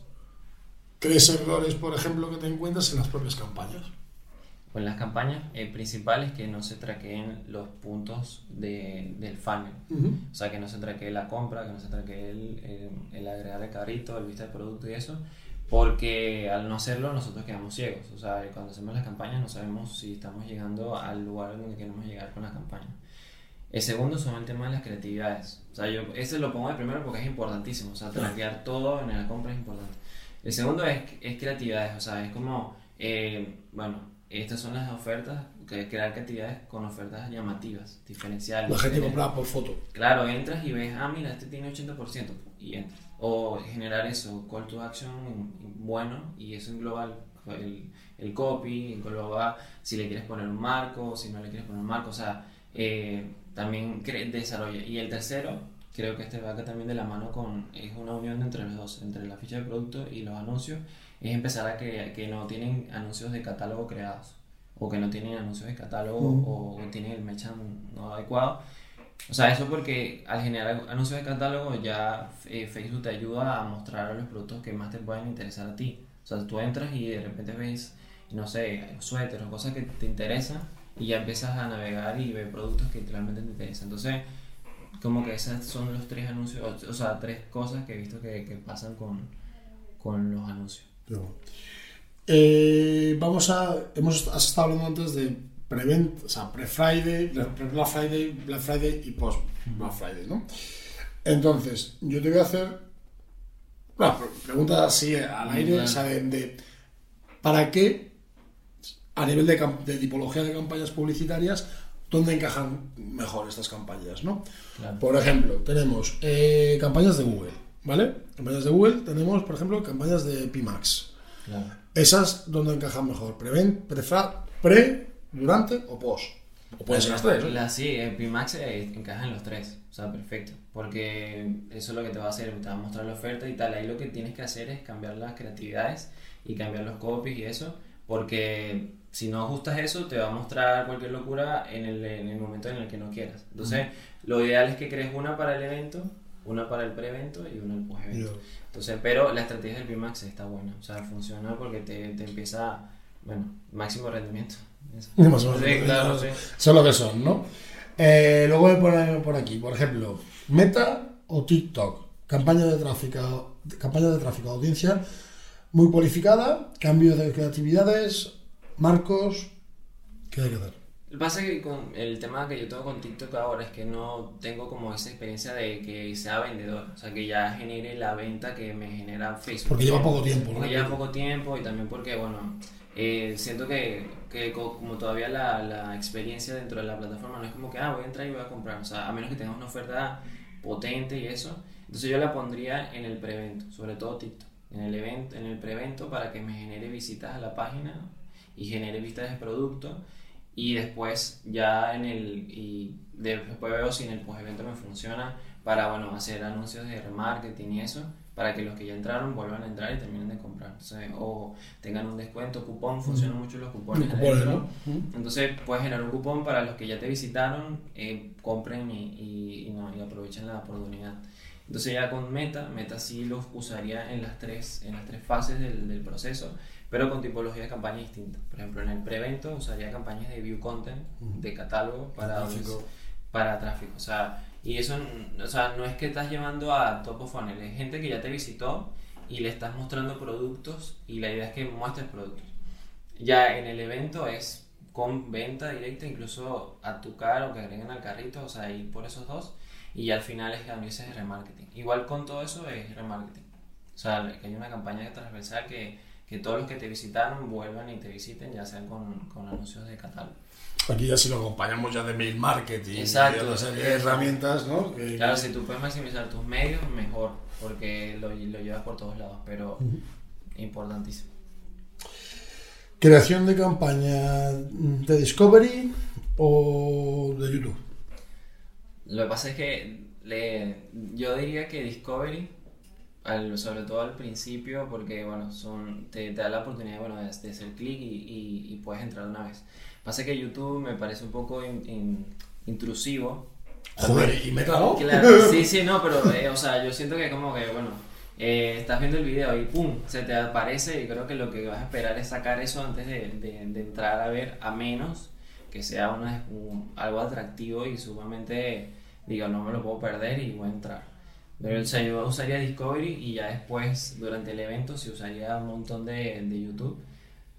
tres errores, por ejemplo, que te encuentras en las propias campañas. Pues las campañas eh, principales que no se traqueen los puntos de, del funnel. O sea, que no se traquee la compra, que no se traquee el, el, el agregar el carrito, el vista del producto y eso. Porque al no hacerlo nosotros quedamos ciegos. O sea, cuando hacemos las campañas no sabemos si estamos llegando al lugar donde queremos llegar con la campaña. El segundo son el tema de las creatividades. O sea, yo ese lo pongo de primero porque es importantísimo. O sea, traquear todo en la compra es importante. El segundo es, es creatividades. O sea, es como, eh, bueno, estas son las ofertas, crear creatividades con ofertas llamativas, diferenciales. La gente Eh, compra por foto. Claro, entras y ves, ah, mira, este tiene 80% y entras. O generar eso, call to action bueno y eso engloba el, el, el copy, engloba si le quieres poner un marco, si no le quieres poner un marco, o sea, eh, también desarrolla. Y el tercero, creo que este va acá también de la mano con, es una unión entre los dos, entre la ficha de producto y los anuncios, es empezar a que, que no tienen anuncios de catálogo creados o que no tienen anuncios de catálogo o, o tienen el merchant no adecuado. O sea, eso porque al generar anuncios de catálogo ya eh, Facebook te ayuda a mostrar los productos que más te pueden interesar a ti. O sea, tú entras y de repente ves, no sé, suéteres o cosas que te interesan y ya empiezas a navegar y ver productos que realmente te interesan. Entonces, como que esos son los tres anuncios, o, sea, tres cosas que he visto que, que pasan con, con los anuncios. Eh, vamos a. Hemos estado hablando antes de prevent, o sea, pre-Friday, pre-Black Friday, Black Friday y post-Black Friday, ¿no? Entonces, yo te voy a hacer. Pre- pregunta así al aire, Claro. o sea, de, de- ¿para qué, a nivel de, de tipología de campañas publicitarias, dónde encajan mejor estas campañas, ¿no? Claro. Por ejemplo, tenemos eh, campañas de Google, ¿vale? Campañas de Google, tenemos, por ejemplo, campañas de Pimax. Claro. Esas, ¿dónde encajan mejor? ¿Preven, prefra- ¿Pre, durante o post? O pueden ser las tres. ¿eh? La, sí, el Pimax eh, encaja en los tres, o sea, perfecto. Porque eso es lo que te va a hacer, te va a mostrar la oferta y tal. Ahí lo que tienes que hacer es cambiar las creatividades y cambiar los copies y eso, porque si no ajustas eso, te va a mostrar cualquier locura en el, en el momento en el que no quieras. Entonces, lo ideal es que crees una para el evento, una para el pre-evento y una al post-evento. Entonces, pero la estrategia del Pimax está buena, o sea, funciona porque te, te empieza, bueno, máximo rendimiento. Más o menos. Sí, claro, sí. Son lo que son, ¿no? Eh, luego me ponen por aquí, por ejemplo, Meta o TikTok, campaña de tráfico, campaña de tráfico, audiencia muy cualificada, cambio de creatividades, marcos, ¿qué hay que hacer? Lo que pasa es que con el tema que yo tengo con TikTok ahora es que no tengo como esa experiencia de que sea vendedor, o sea, que ya genere la venta que me genera Facebook. Porque lleva poco tiempo, ¿no? Porque lleva poco tiempo y también porque, bueno, eh, siento que, que co- como todavía la, la experiencia dentro de la plataforma no es como que, ah, voy a entrar y voy a comprar, o sea, a menos que tengas una oferta potente y eso, entonces yo la pondría en el prevento, sobre todo TikTok, en el evento, en el prevento para que me genere visitas a la página y genere vistas de producto. Y después ya en el y después veo si en el post evento me funciona para bueno hacer anuncios de remarketing y eso para que los que ya entraron vuelvan a entrar y terminen de comprar Entonces, o tengan un descuento cupón funcionan mucho los cupones, Los cupones. ¿no? Entonces puedes generar un cupón para los que ya te visitaron eh, compren y, y, y no, y aprovechen la oportunidad entonces ya con Meta, Meta sí los usaría en las tres, en las tres fases del, del proceso, pero con tipología de campaña distinta. Por ejemplo, en el prevento usaría campañas de view content, de catálogo para Tráfico. para tráfico. O sea, y eso o sea, no es que estás llevando a top of funnel, es gente que ya te visitó y le estás mostrando productos y la idea es que muestres productos. Ya en el evento es con venta directa, incluso a tu cara o que agreguen al carrito, o sea, ir por esos dos. Y al final es que también es remarketing. Igual con todo eso es remarketing. O sea, que hay una campaña transversal que, que todos los que te visitaron vuelvan y te visiten, ya sean con, con anuncios de catálogo. Aquí ya si lo acompañamos ya de mail marketing, Exacto. de otra serie de herramientas, ¿no? Claro, si tú puedes maximizar tus medios, mejor, porque lo, lo llevas por todos lados, pero importantísimo. Creación de campaña de Discovery o de YouTube. Lo que pasa es que le, yo diría que Discovery, al- sobre todo al principio, porque bueno, son, te, te da la oportunidad bueno, de, de hacer clic y, y- y puedes entrar una vez. Pasa que YouTube me parece un poco in- in- intrusivo. Joder, y meta, ¿no? Claro, [laughs] sí, sí, no, pero eh, o sea, yo siento que como que, bueno, eh, estás viendo el video y pum, se te aparece y creo que lo que vas a esperar es sacar eso antes de, de- de entrar a ver, a menos que sea una, un- algo atractivo y sumamente, digo, no me lo puedo perder y voy a entrar. Pero o sea, yo usaría Discovery y ya después, durante el evento, sí usaría un montón de, de YouTube.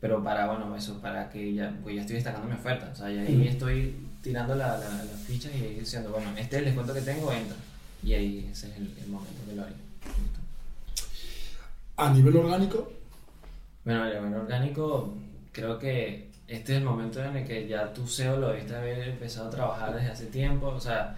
Pero para, bueno, eso, para que ya, pues ya estoy destacando mi oferta. O sea, ya ahí estoy tirando la- la- las fichas y ahí diciendo, bueno, este es el descuento que tengo, entra. Y ahí ese es el, el momento que lo haría. A nivel orgánico, Bueno, el evento orgánico, creo que este es el momento en el que ya tu SEO lo debiste haber empezado a trabajar desde hace tiempo. O sea,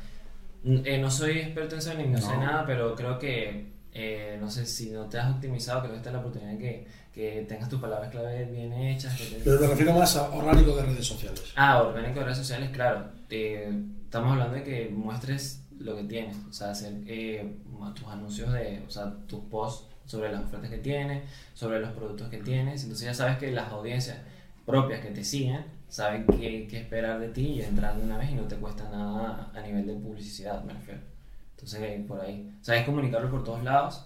eh, no soy experto en SEO ni no, sé nada, pero creo que, eh, no sé, si no te has optimizado, creo que esta es la oportunidad que, que tengas tus palabras clave bien hechas. Que te- pero me refiero más a orgánico de redes sociales. Ah, orgánico de redes sociales, claro. Te- estamos hablando de que muestres lo que tienes, o sea, hacer eh, tus anuncios de, o sea, tus posts sobre las ofertas que tienes, sobre los productos que tienes. Entonces ya sabes que las audiencias propias que te siguen saben qué, qué esperar de ti y entrar de una vez y no te cuesta nada a nivel de publicidad, me refiero. Entonces por ahí, sabes comunicarlo por todos lados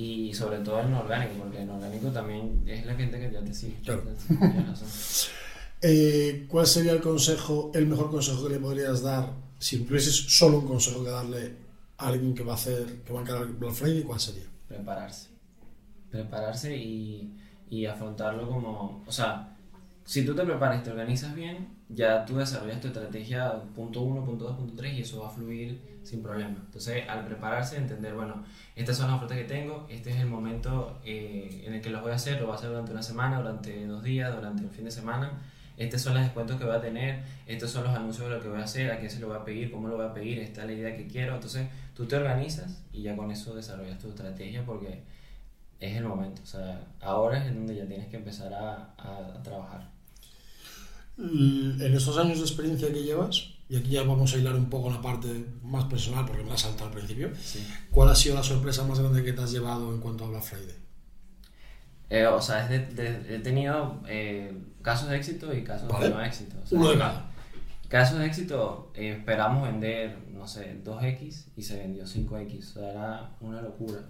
y sobre todo en orgánico, porque en orgánico también es la gente que ya te sigue. Claro. Eh, ¿Cuál sería el consejo, el mejor consejo que le podrías dar si tuvieses solo un consejo que darle a alguien que va a hacer, que va a encarar Black Friday? ¿Cuál sería? prepararse. Prepararse y, y afrontarlo como, o sea, si tú te preparas y te organizas bien, ya tú desarrollas tu estrategia punto uno, punto dos, punto tres y eso va a fluir sin problema. Entonces, al prepararse, entender, bueno, estas son las ofertas que tengo, este es el momento eh, en el que los voy a hacer, lo voy a hacer durante una semana, durante dos días, durante el fin de semana. Estos son los descuentos que voy a tener, estos son los anuncios de lo que voy a hacer, a quién se lo voy a pedir, cómo lo voy a pedir, esta es la idea que quiero. Entonces, tú te organizas y ya con eso desarrollas tu estrategia porque es el momento. O sea, ahora es en donde ya tienes que empezar a, a- a trabajar. L- En estos años de experiencia que llevas, y aquí ya vamos a hilar un poco la parte más personal, porque me la has saltado al principio, Sí. ¿cuál ha sido la sorpresa más grande que te has llevado en cuanto a Black Friday? Eh, o sea, de- de- he tenido eh, casos de éxito y casos Vale. de no éxito. O sea, Uno de cada. Casos de éxito, eh, esperamos vender, no sé, 2X y se vendió 5X. O sea, era una locura.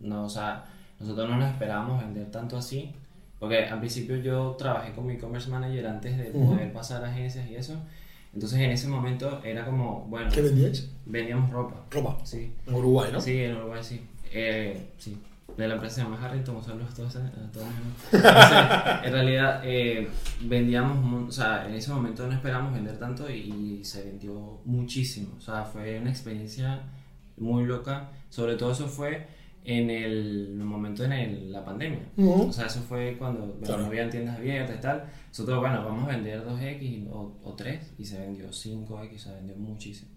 No, o sea, nosotros no nos esperábamos vender tanto así. Porque al principio yo trabajé como e-commerce manager antes de poder pasar a agencias y eso. Entonces en ese momento era como, bueno, ¿Qué vendíais? vendíamos ropa. Ropa. Sí, En Uruguay, ¿no? Sí, en Uruguay sí. Eh, sí. De la empresa se llama Harrington, un saludo a todos. Todos [laughs] Entonces, en realidad, eh, vendíamos, o sea, en ese momento no esperamos vender tanto y, se vendió muchísimo. O sea, fue una experiencia muy loca. Sobre todo eso fue en el, momento en el- la pandemia. Ujú. O sea, eso fue cuando bueno, Claro. no habían tiendas abiertas y tal. Nosotros, bueno, vamos a vender 2X o, o 3 y se vendió 5X, se vendió muchísimo.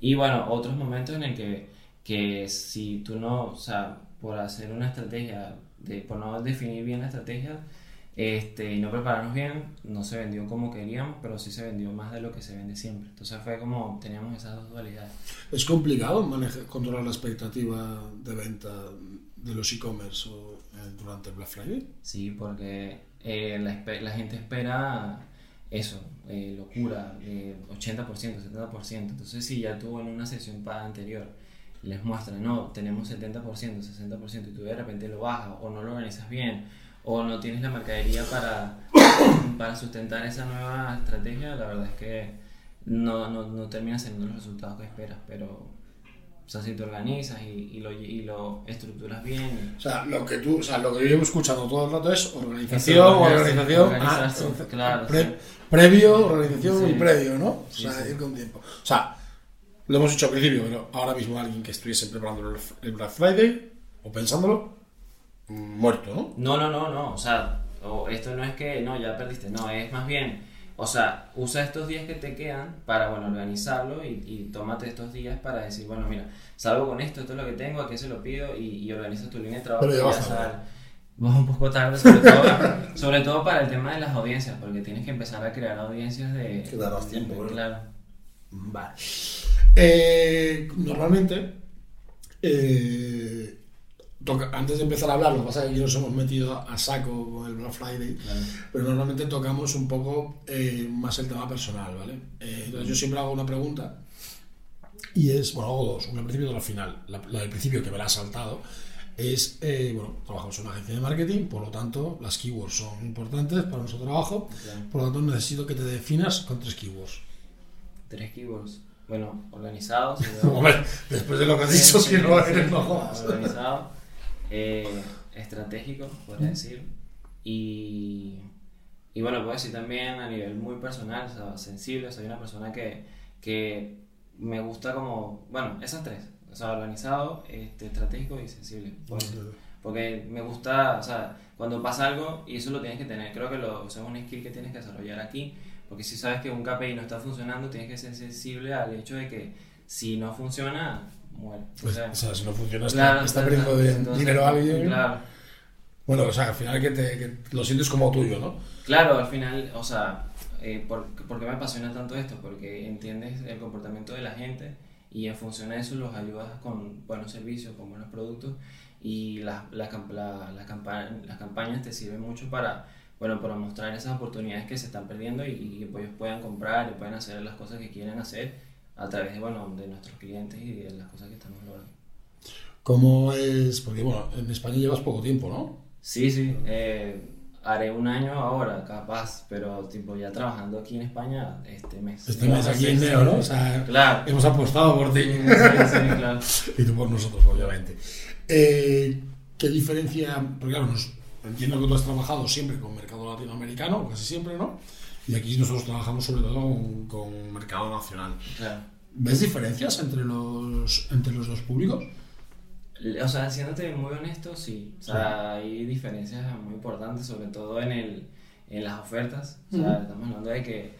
Y bueno, otros momentos en el que, que si tú no, o sea, por hacer una estrategia, de, por no definir bien la estrategia este, y no prepararnos bien, no se vendió como queríamos, pero sí se vendió más de lo que se vende siempre. Entonces fue como teníamos esas dos dualidades. ¿Es complicado manejar, controlar la expectativa de venta de los e-commerce eh, durante el Black Friday? Sí, porque eh, la, gente espera eso, eh, locura, eh, 80%, 70%. Entonces, si ya tú en una sesión anterior les muestran, no, tenemos 70%, 60%, y tú de repente lo bajas o no lo organizas bien o no tienes la mercadería para, para sustentar esa nueva estrategia, la verdad es que no, no, no terminas teniendo los resultados que esperas, pero... O sea, si te organizas y, y lo, y lo estructuras bien, O sea, lo que tú, o sea, lo que yo llevo escuchando todo el rato es organización, organización, ah, claro, pre- sí. previo, organización Sí. y previo, ¿no? O sea, sí. ir con tiempo. O sea, lo hemos dicho al principio, pero ahora mismo alguien que estuviese preparando el- Black Friday o pensándolo, muerto, ¿no? No, no, no, no. O sea, o esto no es que no, ya perdiste. No, es más bien, o sea, usa estos días que te quedan para, bueno, organizarlo y, y tómate estos días para decir, bueno, mira, salgo con esto, esto es lo que tengo, a qué se lo pido y, y organiza tu línea de trabajo. Pero ya vas sabes. Vas un poco tarde, sobre todo, [laughs] sobre todo para el tema de las audiencias, porque tienes que empezar a crear audiencias de... Que darás tiempo, ¿verdad? Claro. Vale. Eh, normalmente, eh, toca- antes de empezar a hablar, lo que pasa es que aquí nos hemos metido a saco con el Black Friday, Claro. pero normalmente tocamos un poco eh, más el tema personal, ¿vale? Eh, entonces yo siempre hago una pregunta y es, bueno, hago dos, una al principio y otra al final. La, la del principio que me la ha saltado es, eh, bueno, trabajamos en una agencia de marketing, por lo tanto las keywords son importantes para nuestro trabajo, Claro. por lo tanto necesito que te definas con tres keywords. Tres keywords. Bueno, organizados. Hombre, después de lo que has dicho, si no eres, no. Organizado, eh, estratégico, podría decir. Y, y bueno, puedo decir también a nivel muy personal, o sea, sensible. Soy una persona que, que me gusta como, bueno, esas tres. O sea, organizado, este, estratégico y sensible. decir. Porque me gusta, o sea, cuando pasa algo, y eso lo tienes que tener, creo que lo, o sea, es un skill que tienes que desarrollar aquí, porque si sabes que un KPI no está funcionando, tienes que ser sensible al hecho de que si no funciona, muere. O Pues, sea, o sea, si no funciona, está, claro, está claro, perdiendo dinero a alguien. Claro, Bueno, o sea, al final que, te, que lo sientes como tuyo, ¿no? claro, al final, o sea, eh, ¿por, por qué me apasiona tanto esto? Porque entiendes el comportamiento de la gente y en función de eso los ayudas con buenos servicios, con buenos productos y las, las, la- las campa- las campañas te sirven mucho para, bueno, para mostrar esas oportunidades que se están perdiendo y que ellos puedan comprar y puedan hacer las cosas que quieren hacer a través de, bueno, de nuestros clientes y de las cosas que estamos logrando. ¿Cómo es? Porque, bueno, en España llevas poco tiempo, ¿no? Sí, sí, eh, haré un año ahora, capaz, pero tipo ya trabajando aquí en España este mes. Este mes aquí en sí, ¿no? O sea, Claro. hemos apostado por ti. Sí, sí, claro. [laughs] y tú por nosotros, obviamente. Eh, ¿Qué diferencia? Porque claro, nos- entiendo que tú has trabajado siempre con mercado latinoamericano, casi siempre, ¿no? Y aquí nosotros trabajamos sobre todo con, con mercado nacional. claro. ¿Ves diferencias entre los, entre los dos públicos? O sea, siéndote muy honesto, sí. O sea, hay diferencias muy importantes, sobre todo en, el, en las ofertas. O sea, Ujú. estamos hablando de que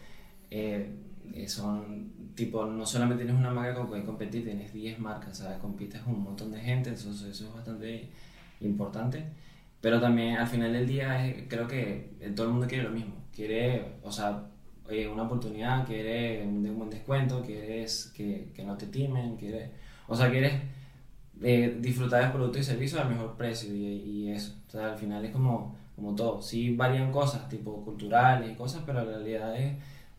eh, eh, son, tipo, no solamente tienes una marca con que competir, tienes 10 marcas, ¿sabes? Compites con un montón de gente, entonces eso es bastante importante. Pero también al final del día eh, creo que eh, todo el mundo quiere lo mismo. Quiere, o sea, una oportunidad, quieres de un buen descuento, quieres que, que no te timen, quieres, o sea, quieres eh, disfrutar del producto y servicio al mejor precio y, y, eso. O sea, al final es como, como todo. Sí varían cosas, tipo culturales y cosas, pero la realidad es,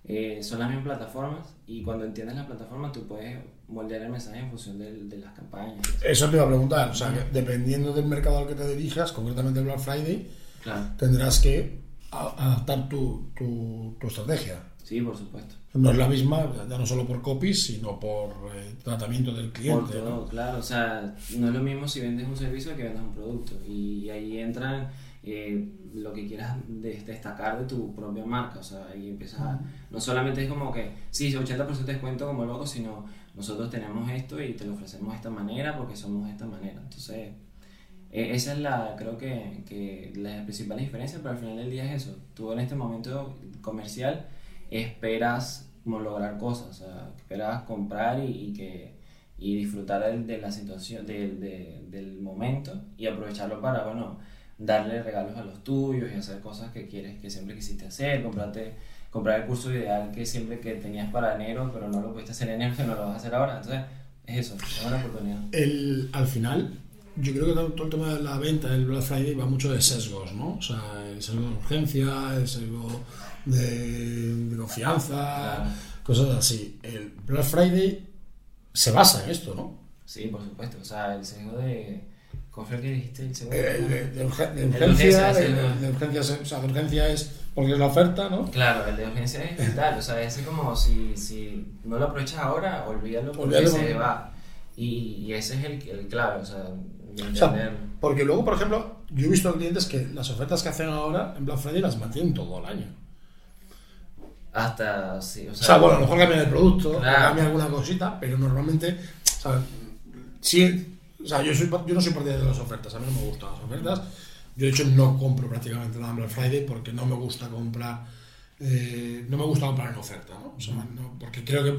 eh, son las mismas plataformas y cuando entiendes las plataformas tú puedes moldear el mensaje en función de, de las campañas. Eso te iba a preguntar, o sea, que dependiendo del mercado al que te dirijas, concretamente el Black Friday, Claro. tendrás que adaptar tu, tu, tu estrategia. Sí, por supuesto. No es la misma, ya no solo por copies, sino por eh, tratamiento del Por cliente. todo, ¿no? claro. O sea, no es lo mismo si vendes un servicio que vendes un producto. Y ahí entran eh, lo que quieras de- destacar de tu propia marca. O sea, ahí empiezas a... No solamente es como que, sí, 80% de descuento como loco, sino nosotros tenemos esto y te lo ofrecemos de esta manera porque somos de esta manera. Entonces, eh, esa es la, creo que, que la principal diferencia, pero al final del día es eso. Tú en este momento comercial esperas lograr cosas, esperas comprar y, que y disfrutar de, la situación, de- del momento y aprovecharlo para, bueno, darle regalos a los tuyos y hacer cosas que quieres, que siempre quisiste hacer, comprarte, comprar el curso ideal que siempre que tenías para enero, pero no lo pudiste hacer en enero, [laughs] no lo vas a hacer ahora. Entonces, es eso, es una oportunidad. El, al final, yo creo que todo, el tema de la venta del Black Friday va mucho de sesgos, ¿no? O sea, el sesgo de urgencia, el sesgo de, de confianza, Claro. cosas así. El Black Friday se basa en esto, ¿no? Sí, por supuesto. O sea, el sesgo de. ¿Cómo fue el que dijiste? El sesgo Eh, de, de- de urgencia, o sea, de urgencia es porque es la oferta, ¿no? Claro, el de urgencia es vital. O sea, es como si, si no lo aprovechas ahora, olvídalo porque Olvídalo se porque- va. Y, y ese es el, el clave, o sea, O sea, porque luego, por ejemplo, yo he visto clientes que las ofertas que hacen ahora en Black Friday las mantienen todo el año. Hasta, sí, o O sea, sea, bueno, a lo mejor cambian el producto, Claro. cambian alguna cosita, pero normalmente, o sea, sí, o sea, yo, soy, yo no soy partidario de las ofertas, a mí no me gustan las ofertas. Yo, de hecho, no compro prácticamente nada en Black Friday porque no me gusta comprar, eh, no me gusta comprar en oferta, ¿no? O sea, no- porque creo que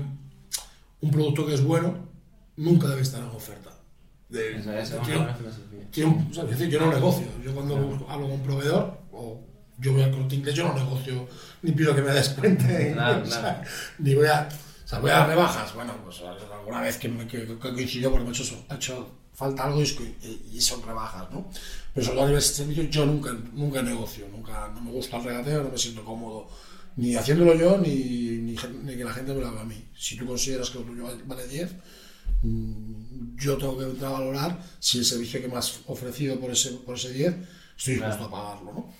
un producto que es bueno nunca debe estar en oferta. De- Eso, es o sea, es decir, yo no negocio. Yo cuando hablo con un proveedor o yo voy al corte inglés, yo no negocio ni pido que me descuenten. Claro, [laughs] sea, claro. ni voy a. O sea, voy a dar rebajas. Bueno, pues alguna vez que, me, que, que coincidió porque me ha hecho, ha hecho falta algo y, y- son rebajas, ¿no? Pero sobre todo a nivel de servicio yo nunca, nunca negocio, nunca, no me gusta el regateo, no me siento cómodo ni haciéndolo yo ni, ni, ni que la gente me lo haga a mí. Si tú consideras que lo tuyo vale- vale 10, mm, yo tengo que entrar a valorar si el servicio que me has ofrecido por ese, por ese 10 estoy dispuesto Claro. a pagarlo, ¿no?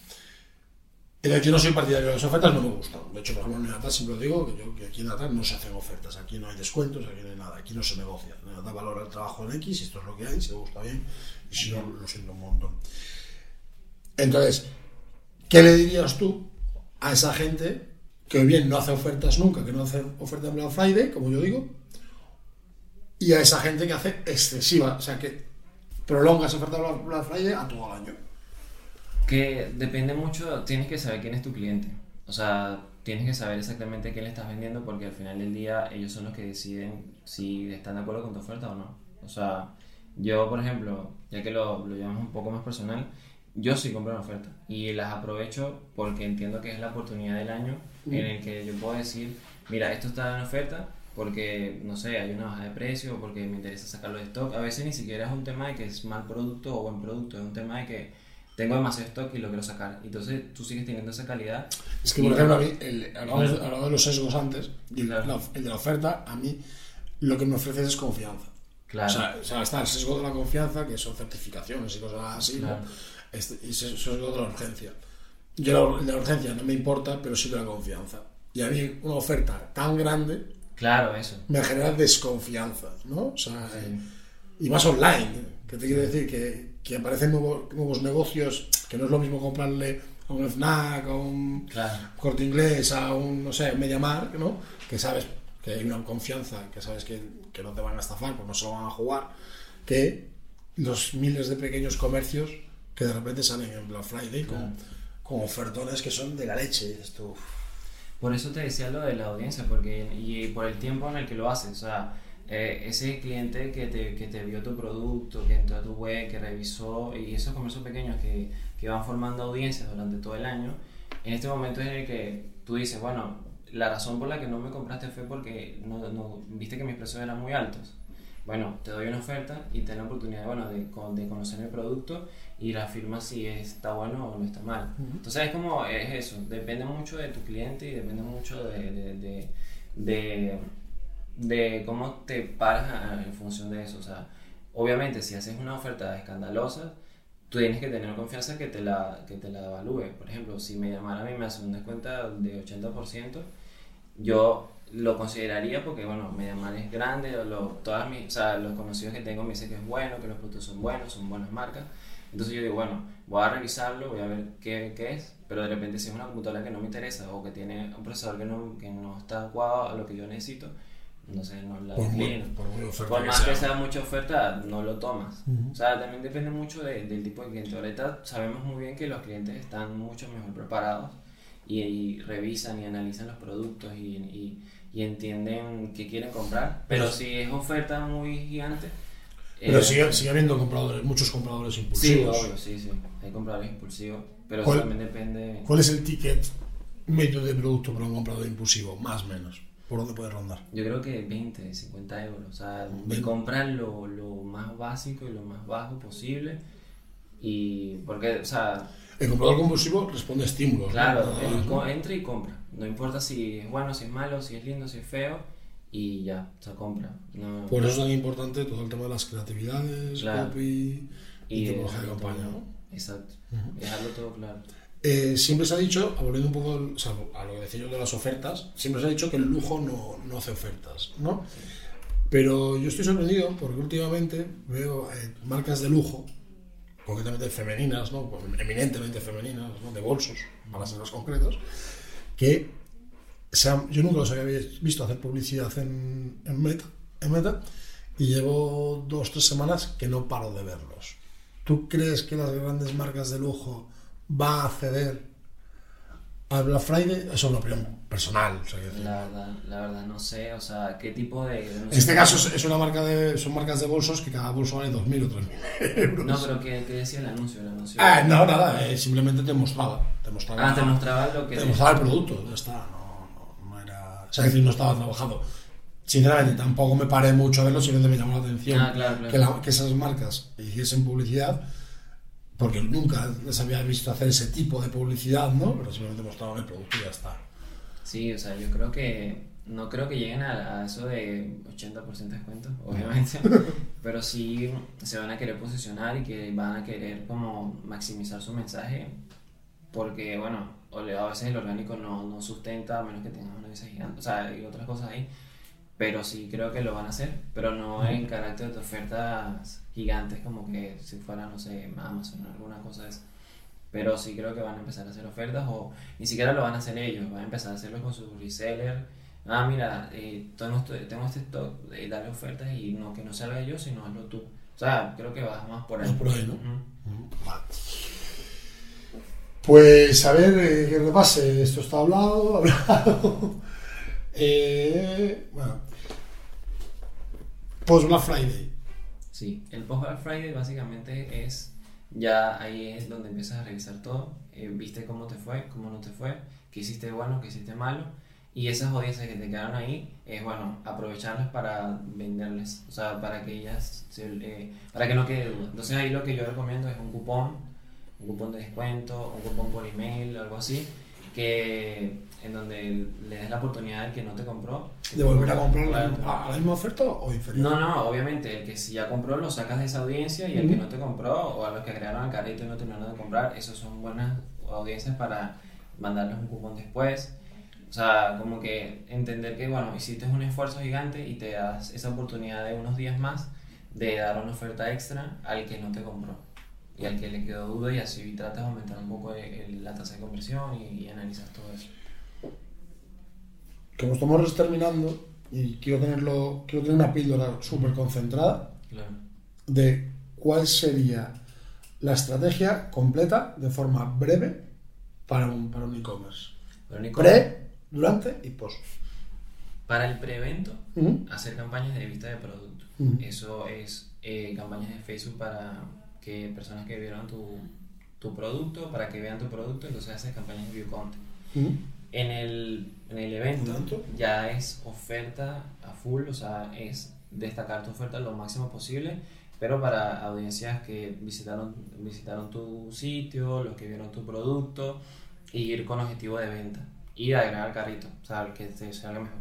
Entonces, yo no soy partidario de las ofertas, no me gustan. De hecho, por ejemplo, en Natal siempre lo digo que, yo, que aquí en Natal no se hacen ofertas, aquí no hay descuentos, aquí no hay nada, aquí no se negocia. En Natal valora el trabajo en X, esto es lo que hay, si te gusta bien, y si no, lo siento un montón. Entonces, ¿qué le dirías tú a esa gente que bien no hace ofertas nunca, que no hace ofertas en Black Friday, como yo digo, y a esa gente que hace excesiva, o sea, que prolonga esa oferta Black Friday a todo el año? Que depende mucho, tienes que saber quién es tu cliente. O sea, tienes que saber exactamente qué le estás vendiendo porque al final del día ellos son los que deciden si están de acuerdo con tu oferta o no. O sea, yo, por ejemplo, ya que lo, lo llevamos un poco más personal, yo sí compro una oferta y las aprovecho porque entiendo que es la oportunidad del año en el que yo puedo decir, mira, esto está en oferta porque, no sé, hay una baja de precio porque me interesa sacarlo de stock. A veces ni siquiera es un tema de que es mal producto o buen producto, es un tema de que tengo demasiado stock y lo quiero sacar. Entonces tú sigues teniendo esa calidad. Es que, por ejemplo, a mí, el, hablamos, de- hablamos de los sesgos antes, y Claro. la- el de la oferta, a mí lo que me ofrece es confianza. Claro. O, sea, o sea, está el sesgo de la confianza, que son certificaciones y cosas así, Claro. ¿no? Este- y sesgo de la urgencia. Yo la- la urgencia no me importa, pero sí de la confianza. Y a mí una oferta tan grande Claro, eso. me genera desconfianza, ¿no? O sea, eh, y más online, que te quiero decir que, que aparecen nuevos, nuevos negocios, que no es lo mismo comprarle a un FNAC, a un Claro. corte inglés, a un, no sé, MediaMark, ¿no? Que sabes que hay una confianza, que sabes que, que no te van a estafar, pues no se lo van a jugar, que los miles de pequeños comercios que de repente salen en Black Friday con, Claro. con ofertones que son de la leche. Por eso te decía lo de la audiencia, porque y por el tiempo en el que lo haces. O sea, eh, ese cliente que te, que te vio tu producto, que entró a tu web, que revisó, y esos comercios pequeños que, que van formando audiencias durante todo el año, en este momento es en el que tú dices, bueno, la razón por la que no me compraste fue porque no, no viste que mis precios eran muy altos. Bueno, te doy una oferta y te la oportunidad bueno, de, de conocer el producto y la firma si está bueno o no está mal. Entonces es como, es eso, depende mucho de tu cliente y depende mucho de, de, de, de cómo te paras en función de eso. O sea, obviamente si haces una oferta escandalosa, tú tienes que tener confianza que te la, que te la evalúe. Por ejemplo, si me llamara a mí me hace un descuento de 80%, yo lo consideraría porque, bueno, Mediamar es grande, lo, todas mis, o sea, los conocidos que tengo me dicen que es bueno, que los productos son buenos, son buenas marcas. Entonces yo digo, bueno, voy a revisarlo, voy a ver qué, qué es, pero de repente si es una computadora que no me interesa o que tiene un procesador que no, que no está adecuado a lo que yo necesito, no sé, no la por, por, más que sea mucha oferta, no lo tomas. O sea, también depende mucho del tipo de cliente. Ahorita sabemos muy bien que los clientes están mucho mejor preparados y, revisan y analizan los productos y, y, y entienden qué quieren comprar. Pero, si es oferta muy gigante... Pero eh, sigue, sigue, habiendo compradores, muchos compradores impulsivos. Sí, obvio, sí, sí. Hay compradores impulsivos, pero eso también depende... ¿Cuál es el ticket medio de producto para un comprador impulsivo? Más o menos. ¿Por dónde puede rondar? Yo creo que 20, 50 euros. O sea, de comprar lo, lo, más básico y lo más bajo posible. Y porque, o sea... El comprador compulsivo responde a estímulos. Claro, él entra y compra. No importa si es bueno, si es malo, si es lindo, si es feo. Y ya, se compra. Por eso es tan importante todo el tema de las creatividades, copy y, y de campaña, ¿no? Exacto. Dejarlo todo claro. Eh, siempre se ha dicho, volviendo un poco a lo que decía yo de las ofertas, siempre se ha dicho que el lujo no, no hace ofertas, ¿no? Pero yo estoy sorprendido porque últimamente veo eh, marcas de lujo, concretamente femeninas, ¿no? Pues, eminentemente femeninas, ¿no? de bolsos, para ser más concretos, que yo nunca los había visto hacer publicidad en, en, Meta, en Meta y llevo dos, tres semanas que no paro de verlos. ¿Tú crees que las grandes marcas de lujo va a acceder al Black Friday, eso es una opinión personal. la, verdad, la verdad, no sé, o sea, qué tipo de... en este caso es, una marca de, son marcas de bolsos que cada bolso vale 2.000 o 3.000 [laughs] euros. No, pero ¿qué, ¿qué, decía el anuncio? El anuncio ah, no, nada, eh, simplemente te mostraba. Te mostraba ah, te mostraba lo que... Te, mostraba el producto, ya está, no, no, no era... O sea, decir, no estaba trabajado. Sinceramente, tampoco me paré mucho a verlo, simplemente me llamó la atención ah, claro, claro. Que, que esas marcas hiciesen publicidad porque nunca les había visto hacer ese tipo de publicidad, ¿no? Pero simplemente mostraron el producto y ya está. Sí, o sea, yo creo que no creo que lleguen a, eso de 80% de descuento, obviamente, [laughs] pero sí se van a querer posicionar y que van a querer como maximizar su mensaje, porque bueno, a veces el orgánico no, no sustenta a menos que tengas una visa gigante, o sea, hay otras cosas ahí, pero sí creo que lo van a hacer, pero no en carácter de ofertas gigantes como que si fuera, no sé, Amazon o alguna cosa de eso. Pero sí creo que van a empezar a hacer ofertas o ni siquiera lo van a hacer ellos, van a empezar a hacerlo con su reseller. Ah, mira, eh, tengo, este, tengo este stock, de darle ofertas y no que no salga yo, sino hazlo tú. O sea, creo que vas más por ahí. por ahí, ¿no? Pues a ver, eh, que repase, esto está hablado, [laughs] hablado. eh, bueno, Post Black Friday. Sí, el Post Black Friday básicamente es, ya ahí es donde empiezas a revisar todo, eh, viste cómo te fue, cómo no te fue, qué hiciste bueno, qué hiciste malo, y esas audiencias que te quedaron ahí, es bueno, aprovecharlas para venderles, o sea, para que ellas, eh, para que no quede duda. Entonces ahí lo que yo recomiendo es un cupón, un cupón de descuento, un cupón por email, algo así, que en donde le des la oportunidad al que no te compró. ¿De volver a comprar a la misma oferta o inferior? No, no, obviamente, el que si ya compró lo sacas de esa audiencia y el que no te compró o a los que agregaron al carrito y no terminaron de comprar, esos son buenas audiencias para mandarles un cupón después. O sea, como que entender que, bueno, hiciste un esfuerzo gigante y te das esa oportunidad de unos días más de dar una oferta extra al que no te compró y al que le quedó duda y así tratas de aumentar un poco la tasa de conversión y, y analizas todo eso como estamos terminando y quiero tenerlo, quiero tener una píldora súper concentrada de cuál sería la estrategia completa de forma breve para un para un e-commerce. Pre, durante y post. Para el prevento, hacer campañas de vista de producto. Eso es eh, campañas de Facebook para que personas que vieron tu, tu, producto, para que vean tu producto, entonces haces campañas de view content En el, en el evento ya es oferta a full, o sea, es destacar tu oferta lo máximo posible, pero para audiencias que visitaron, visitaron tu sitio, los que vieron tu producto, y ir con objetivo de venta y agregar al carrito, o sea, que te salga mejor.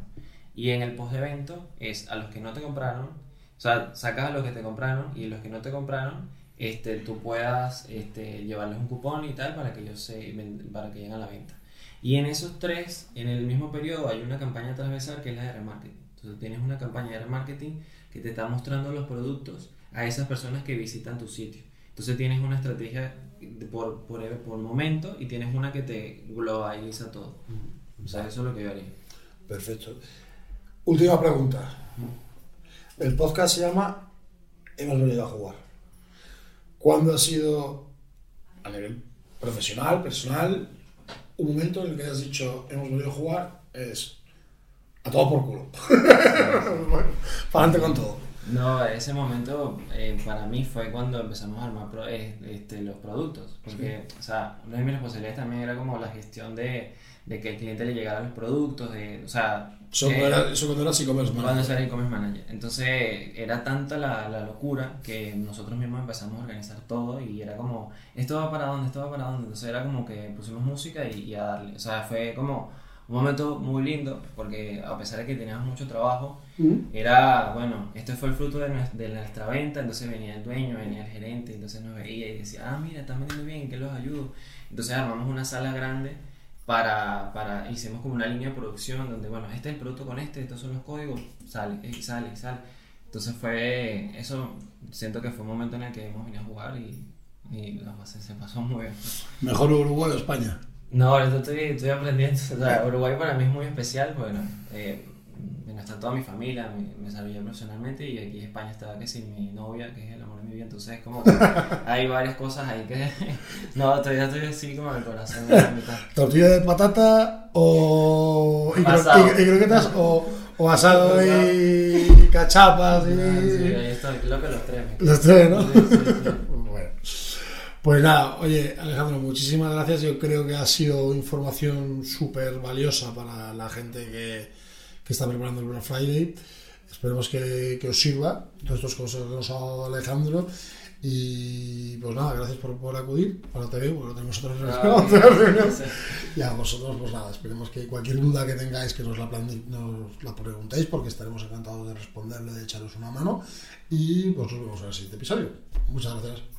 Y en el post de evento es a los que no te compraron, o sea, sacas a los que te compraron y los que no te compraron, este, tú puedas este, llevarles un cupón y tal para que ellos se, para que lleguen a la venta. Y en esos tres, en el mismo periodo, hay una campaña transversal que es la de remarketing. Entonces tienes una campaña de remarketing que te está mostrando los productos a esas personas que visitan tu sitio. Entonces tienes una estrategia por, por, por momento y tienes una que te globaliza todo. O sea, eso es lo que yo haría. Perfecto. Última pregunta. El podcast se llama Hemos venido a jugar. ¿Cuándo ha sido, a nivel profesional, personal, un momento en el que has dicho hemos venido a jugar? Es a todo por culo. [laughs] bueno, para adelante con todo. No, ese momento eh, para mí fue cuando empezamos a armar pro- eh, este, los productos. Porque, o sea, una de mis responsabilidades también era como la gestión de, de que el cliente le llegara los productos, de, o sea... Eso, eh, cuando era, eso cuando eras e-commerce cuando manager. era e-commerce manager. Entonces era tanta la, la locura que nosotros mismos empezamos a organizar todo y era como, esto va para dónde, esto va para dónde. Entonces era como que pusimos música y, y a darle. O sea, fue como un momento muy lindo porque a pesar de que teníamos mucho trabajo, Mm. era, bueno, esto fue el fruto de nuestra, de nuestra venta, entonces venía el dueño, venía el gerente, entonces nos veía y decía, ah, mira, están vendiendo bien, ¿qué los ayudo? Entonces armamos una sala grande para, para, hicimos como una línea de producción donde, bueno, este es el producto con este, estos son los códigos, sale, y sale, sale. Entonces fue, eso, siento que fue un momento en el que hemos venido a jugar y, y la base se pasó muy bien. Mejor Uruguay o España. No, ahorita estoy, estoy aprendiendo. O sea, Uruguay para mí es muy especial. Bueno, eh, bueno, está toda mi familia, me, me desarrollé profesionalmente y aquí en España está que sí, mi novia, que es el amor de mi vida. Entonces, como que [laughs] hay varias cosas ahí que. [laughs] no, todavía estoy así como el corazón en la mitad. Tortilla de patata o. y, cro- Asado. y- y croquetas o, o [laughs] asado y cachapas y. Ah, Sí, ahí estoy, creo que los tres. Los tres, ¿no? Sí, sí. Bueno. Pues nada, oye, Alejandro, muchísimas gracias. Yo creo que ha sido información súper valiosa para la gente que, que está preparando el Black Friday. Esperemos que, que os sirva todos estos consejos que nos ha dado Alejandro. Y pues nada, gracias por, por acudir. Ahora te veo, porque tenemos otra reunión. Ah. [laughs] Y a vosotros, pues nada, esperemos que cualquier duda que tengáis, que nos la, plante- nos la preguntéis, porque estaremos encantados de responderle, de echaros una mano. Y pues nos vemos en el siguiente episodio. Muchas gracias.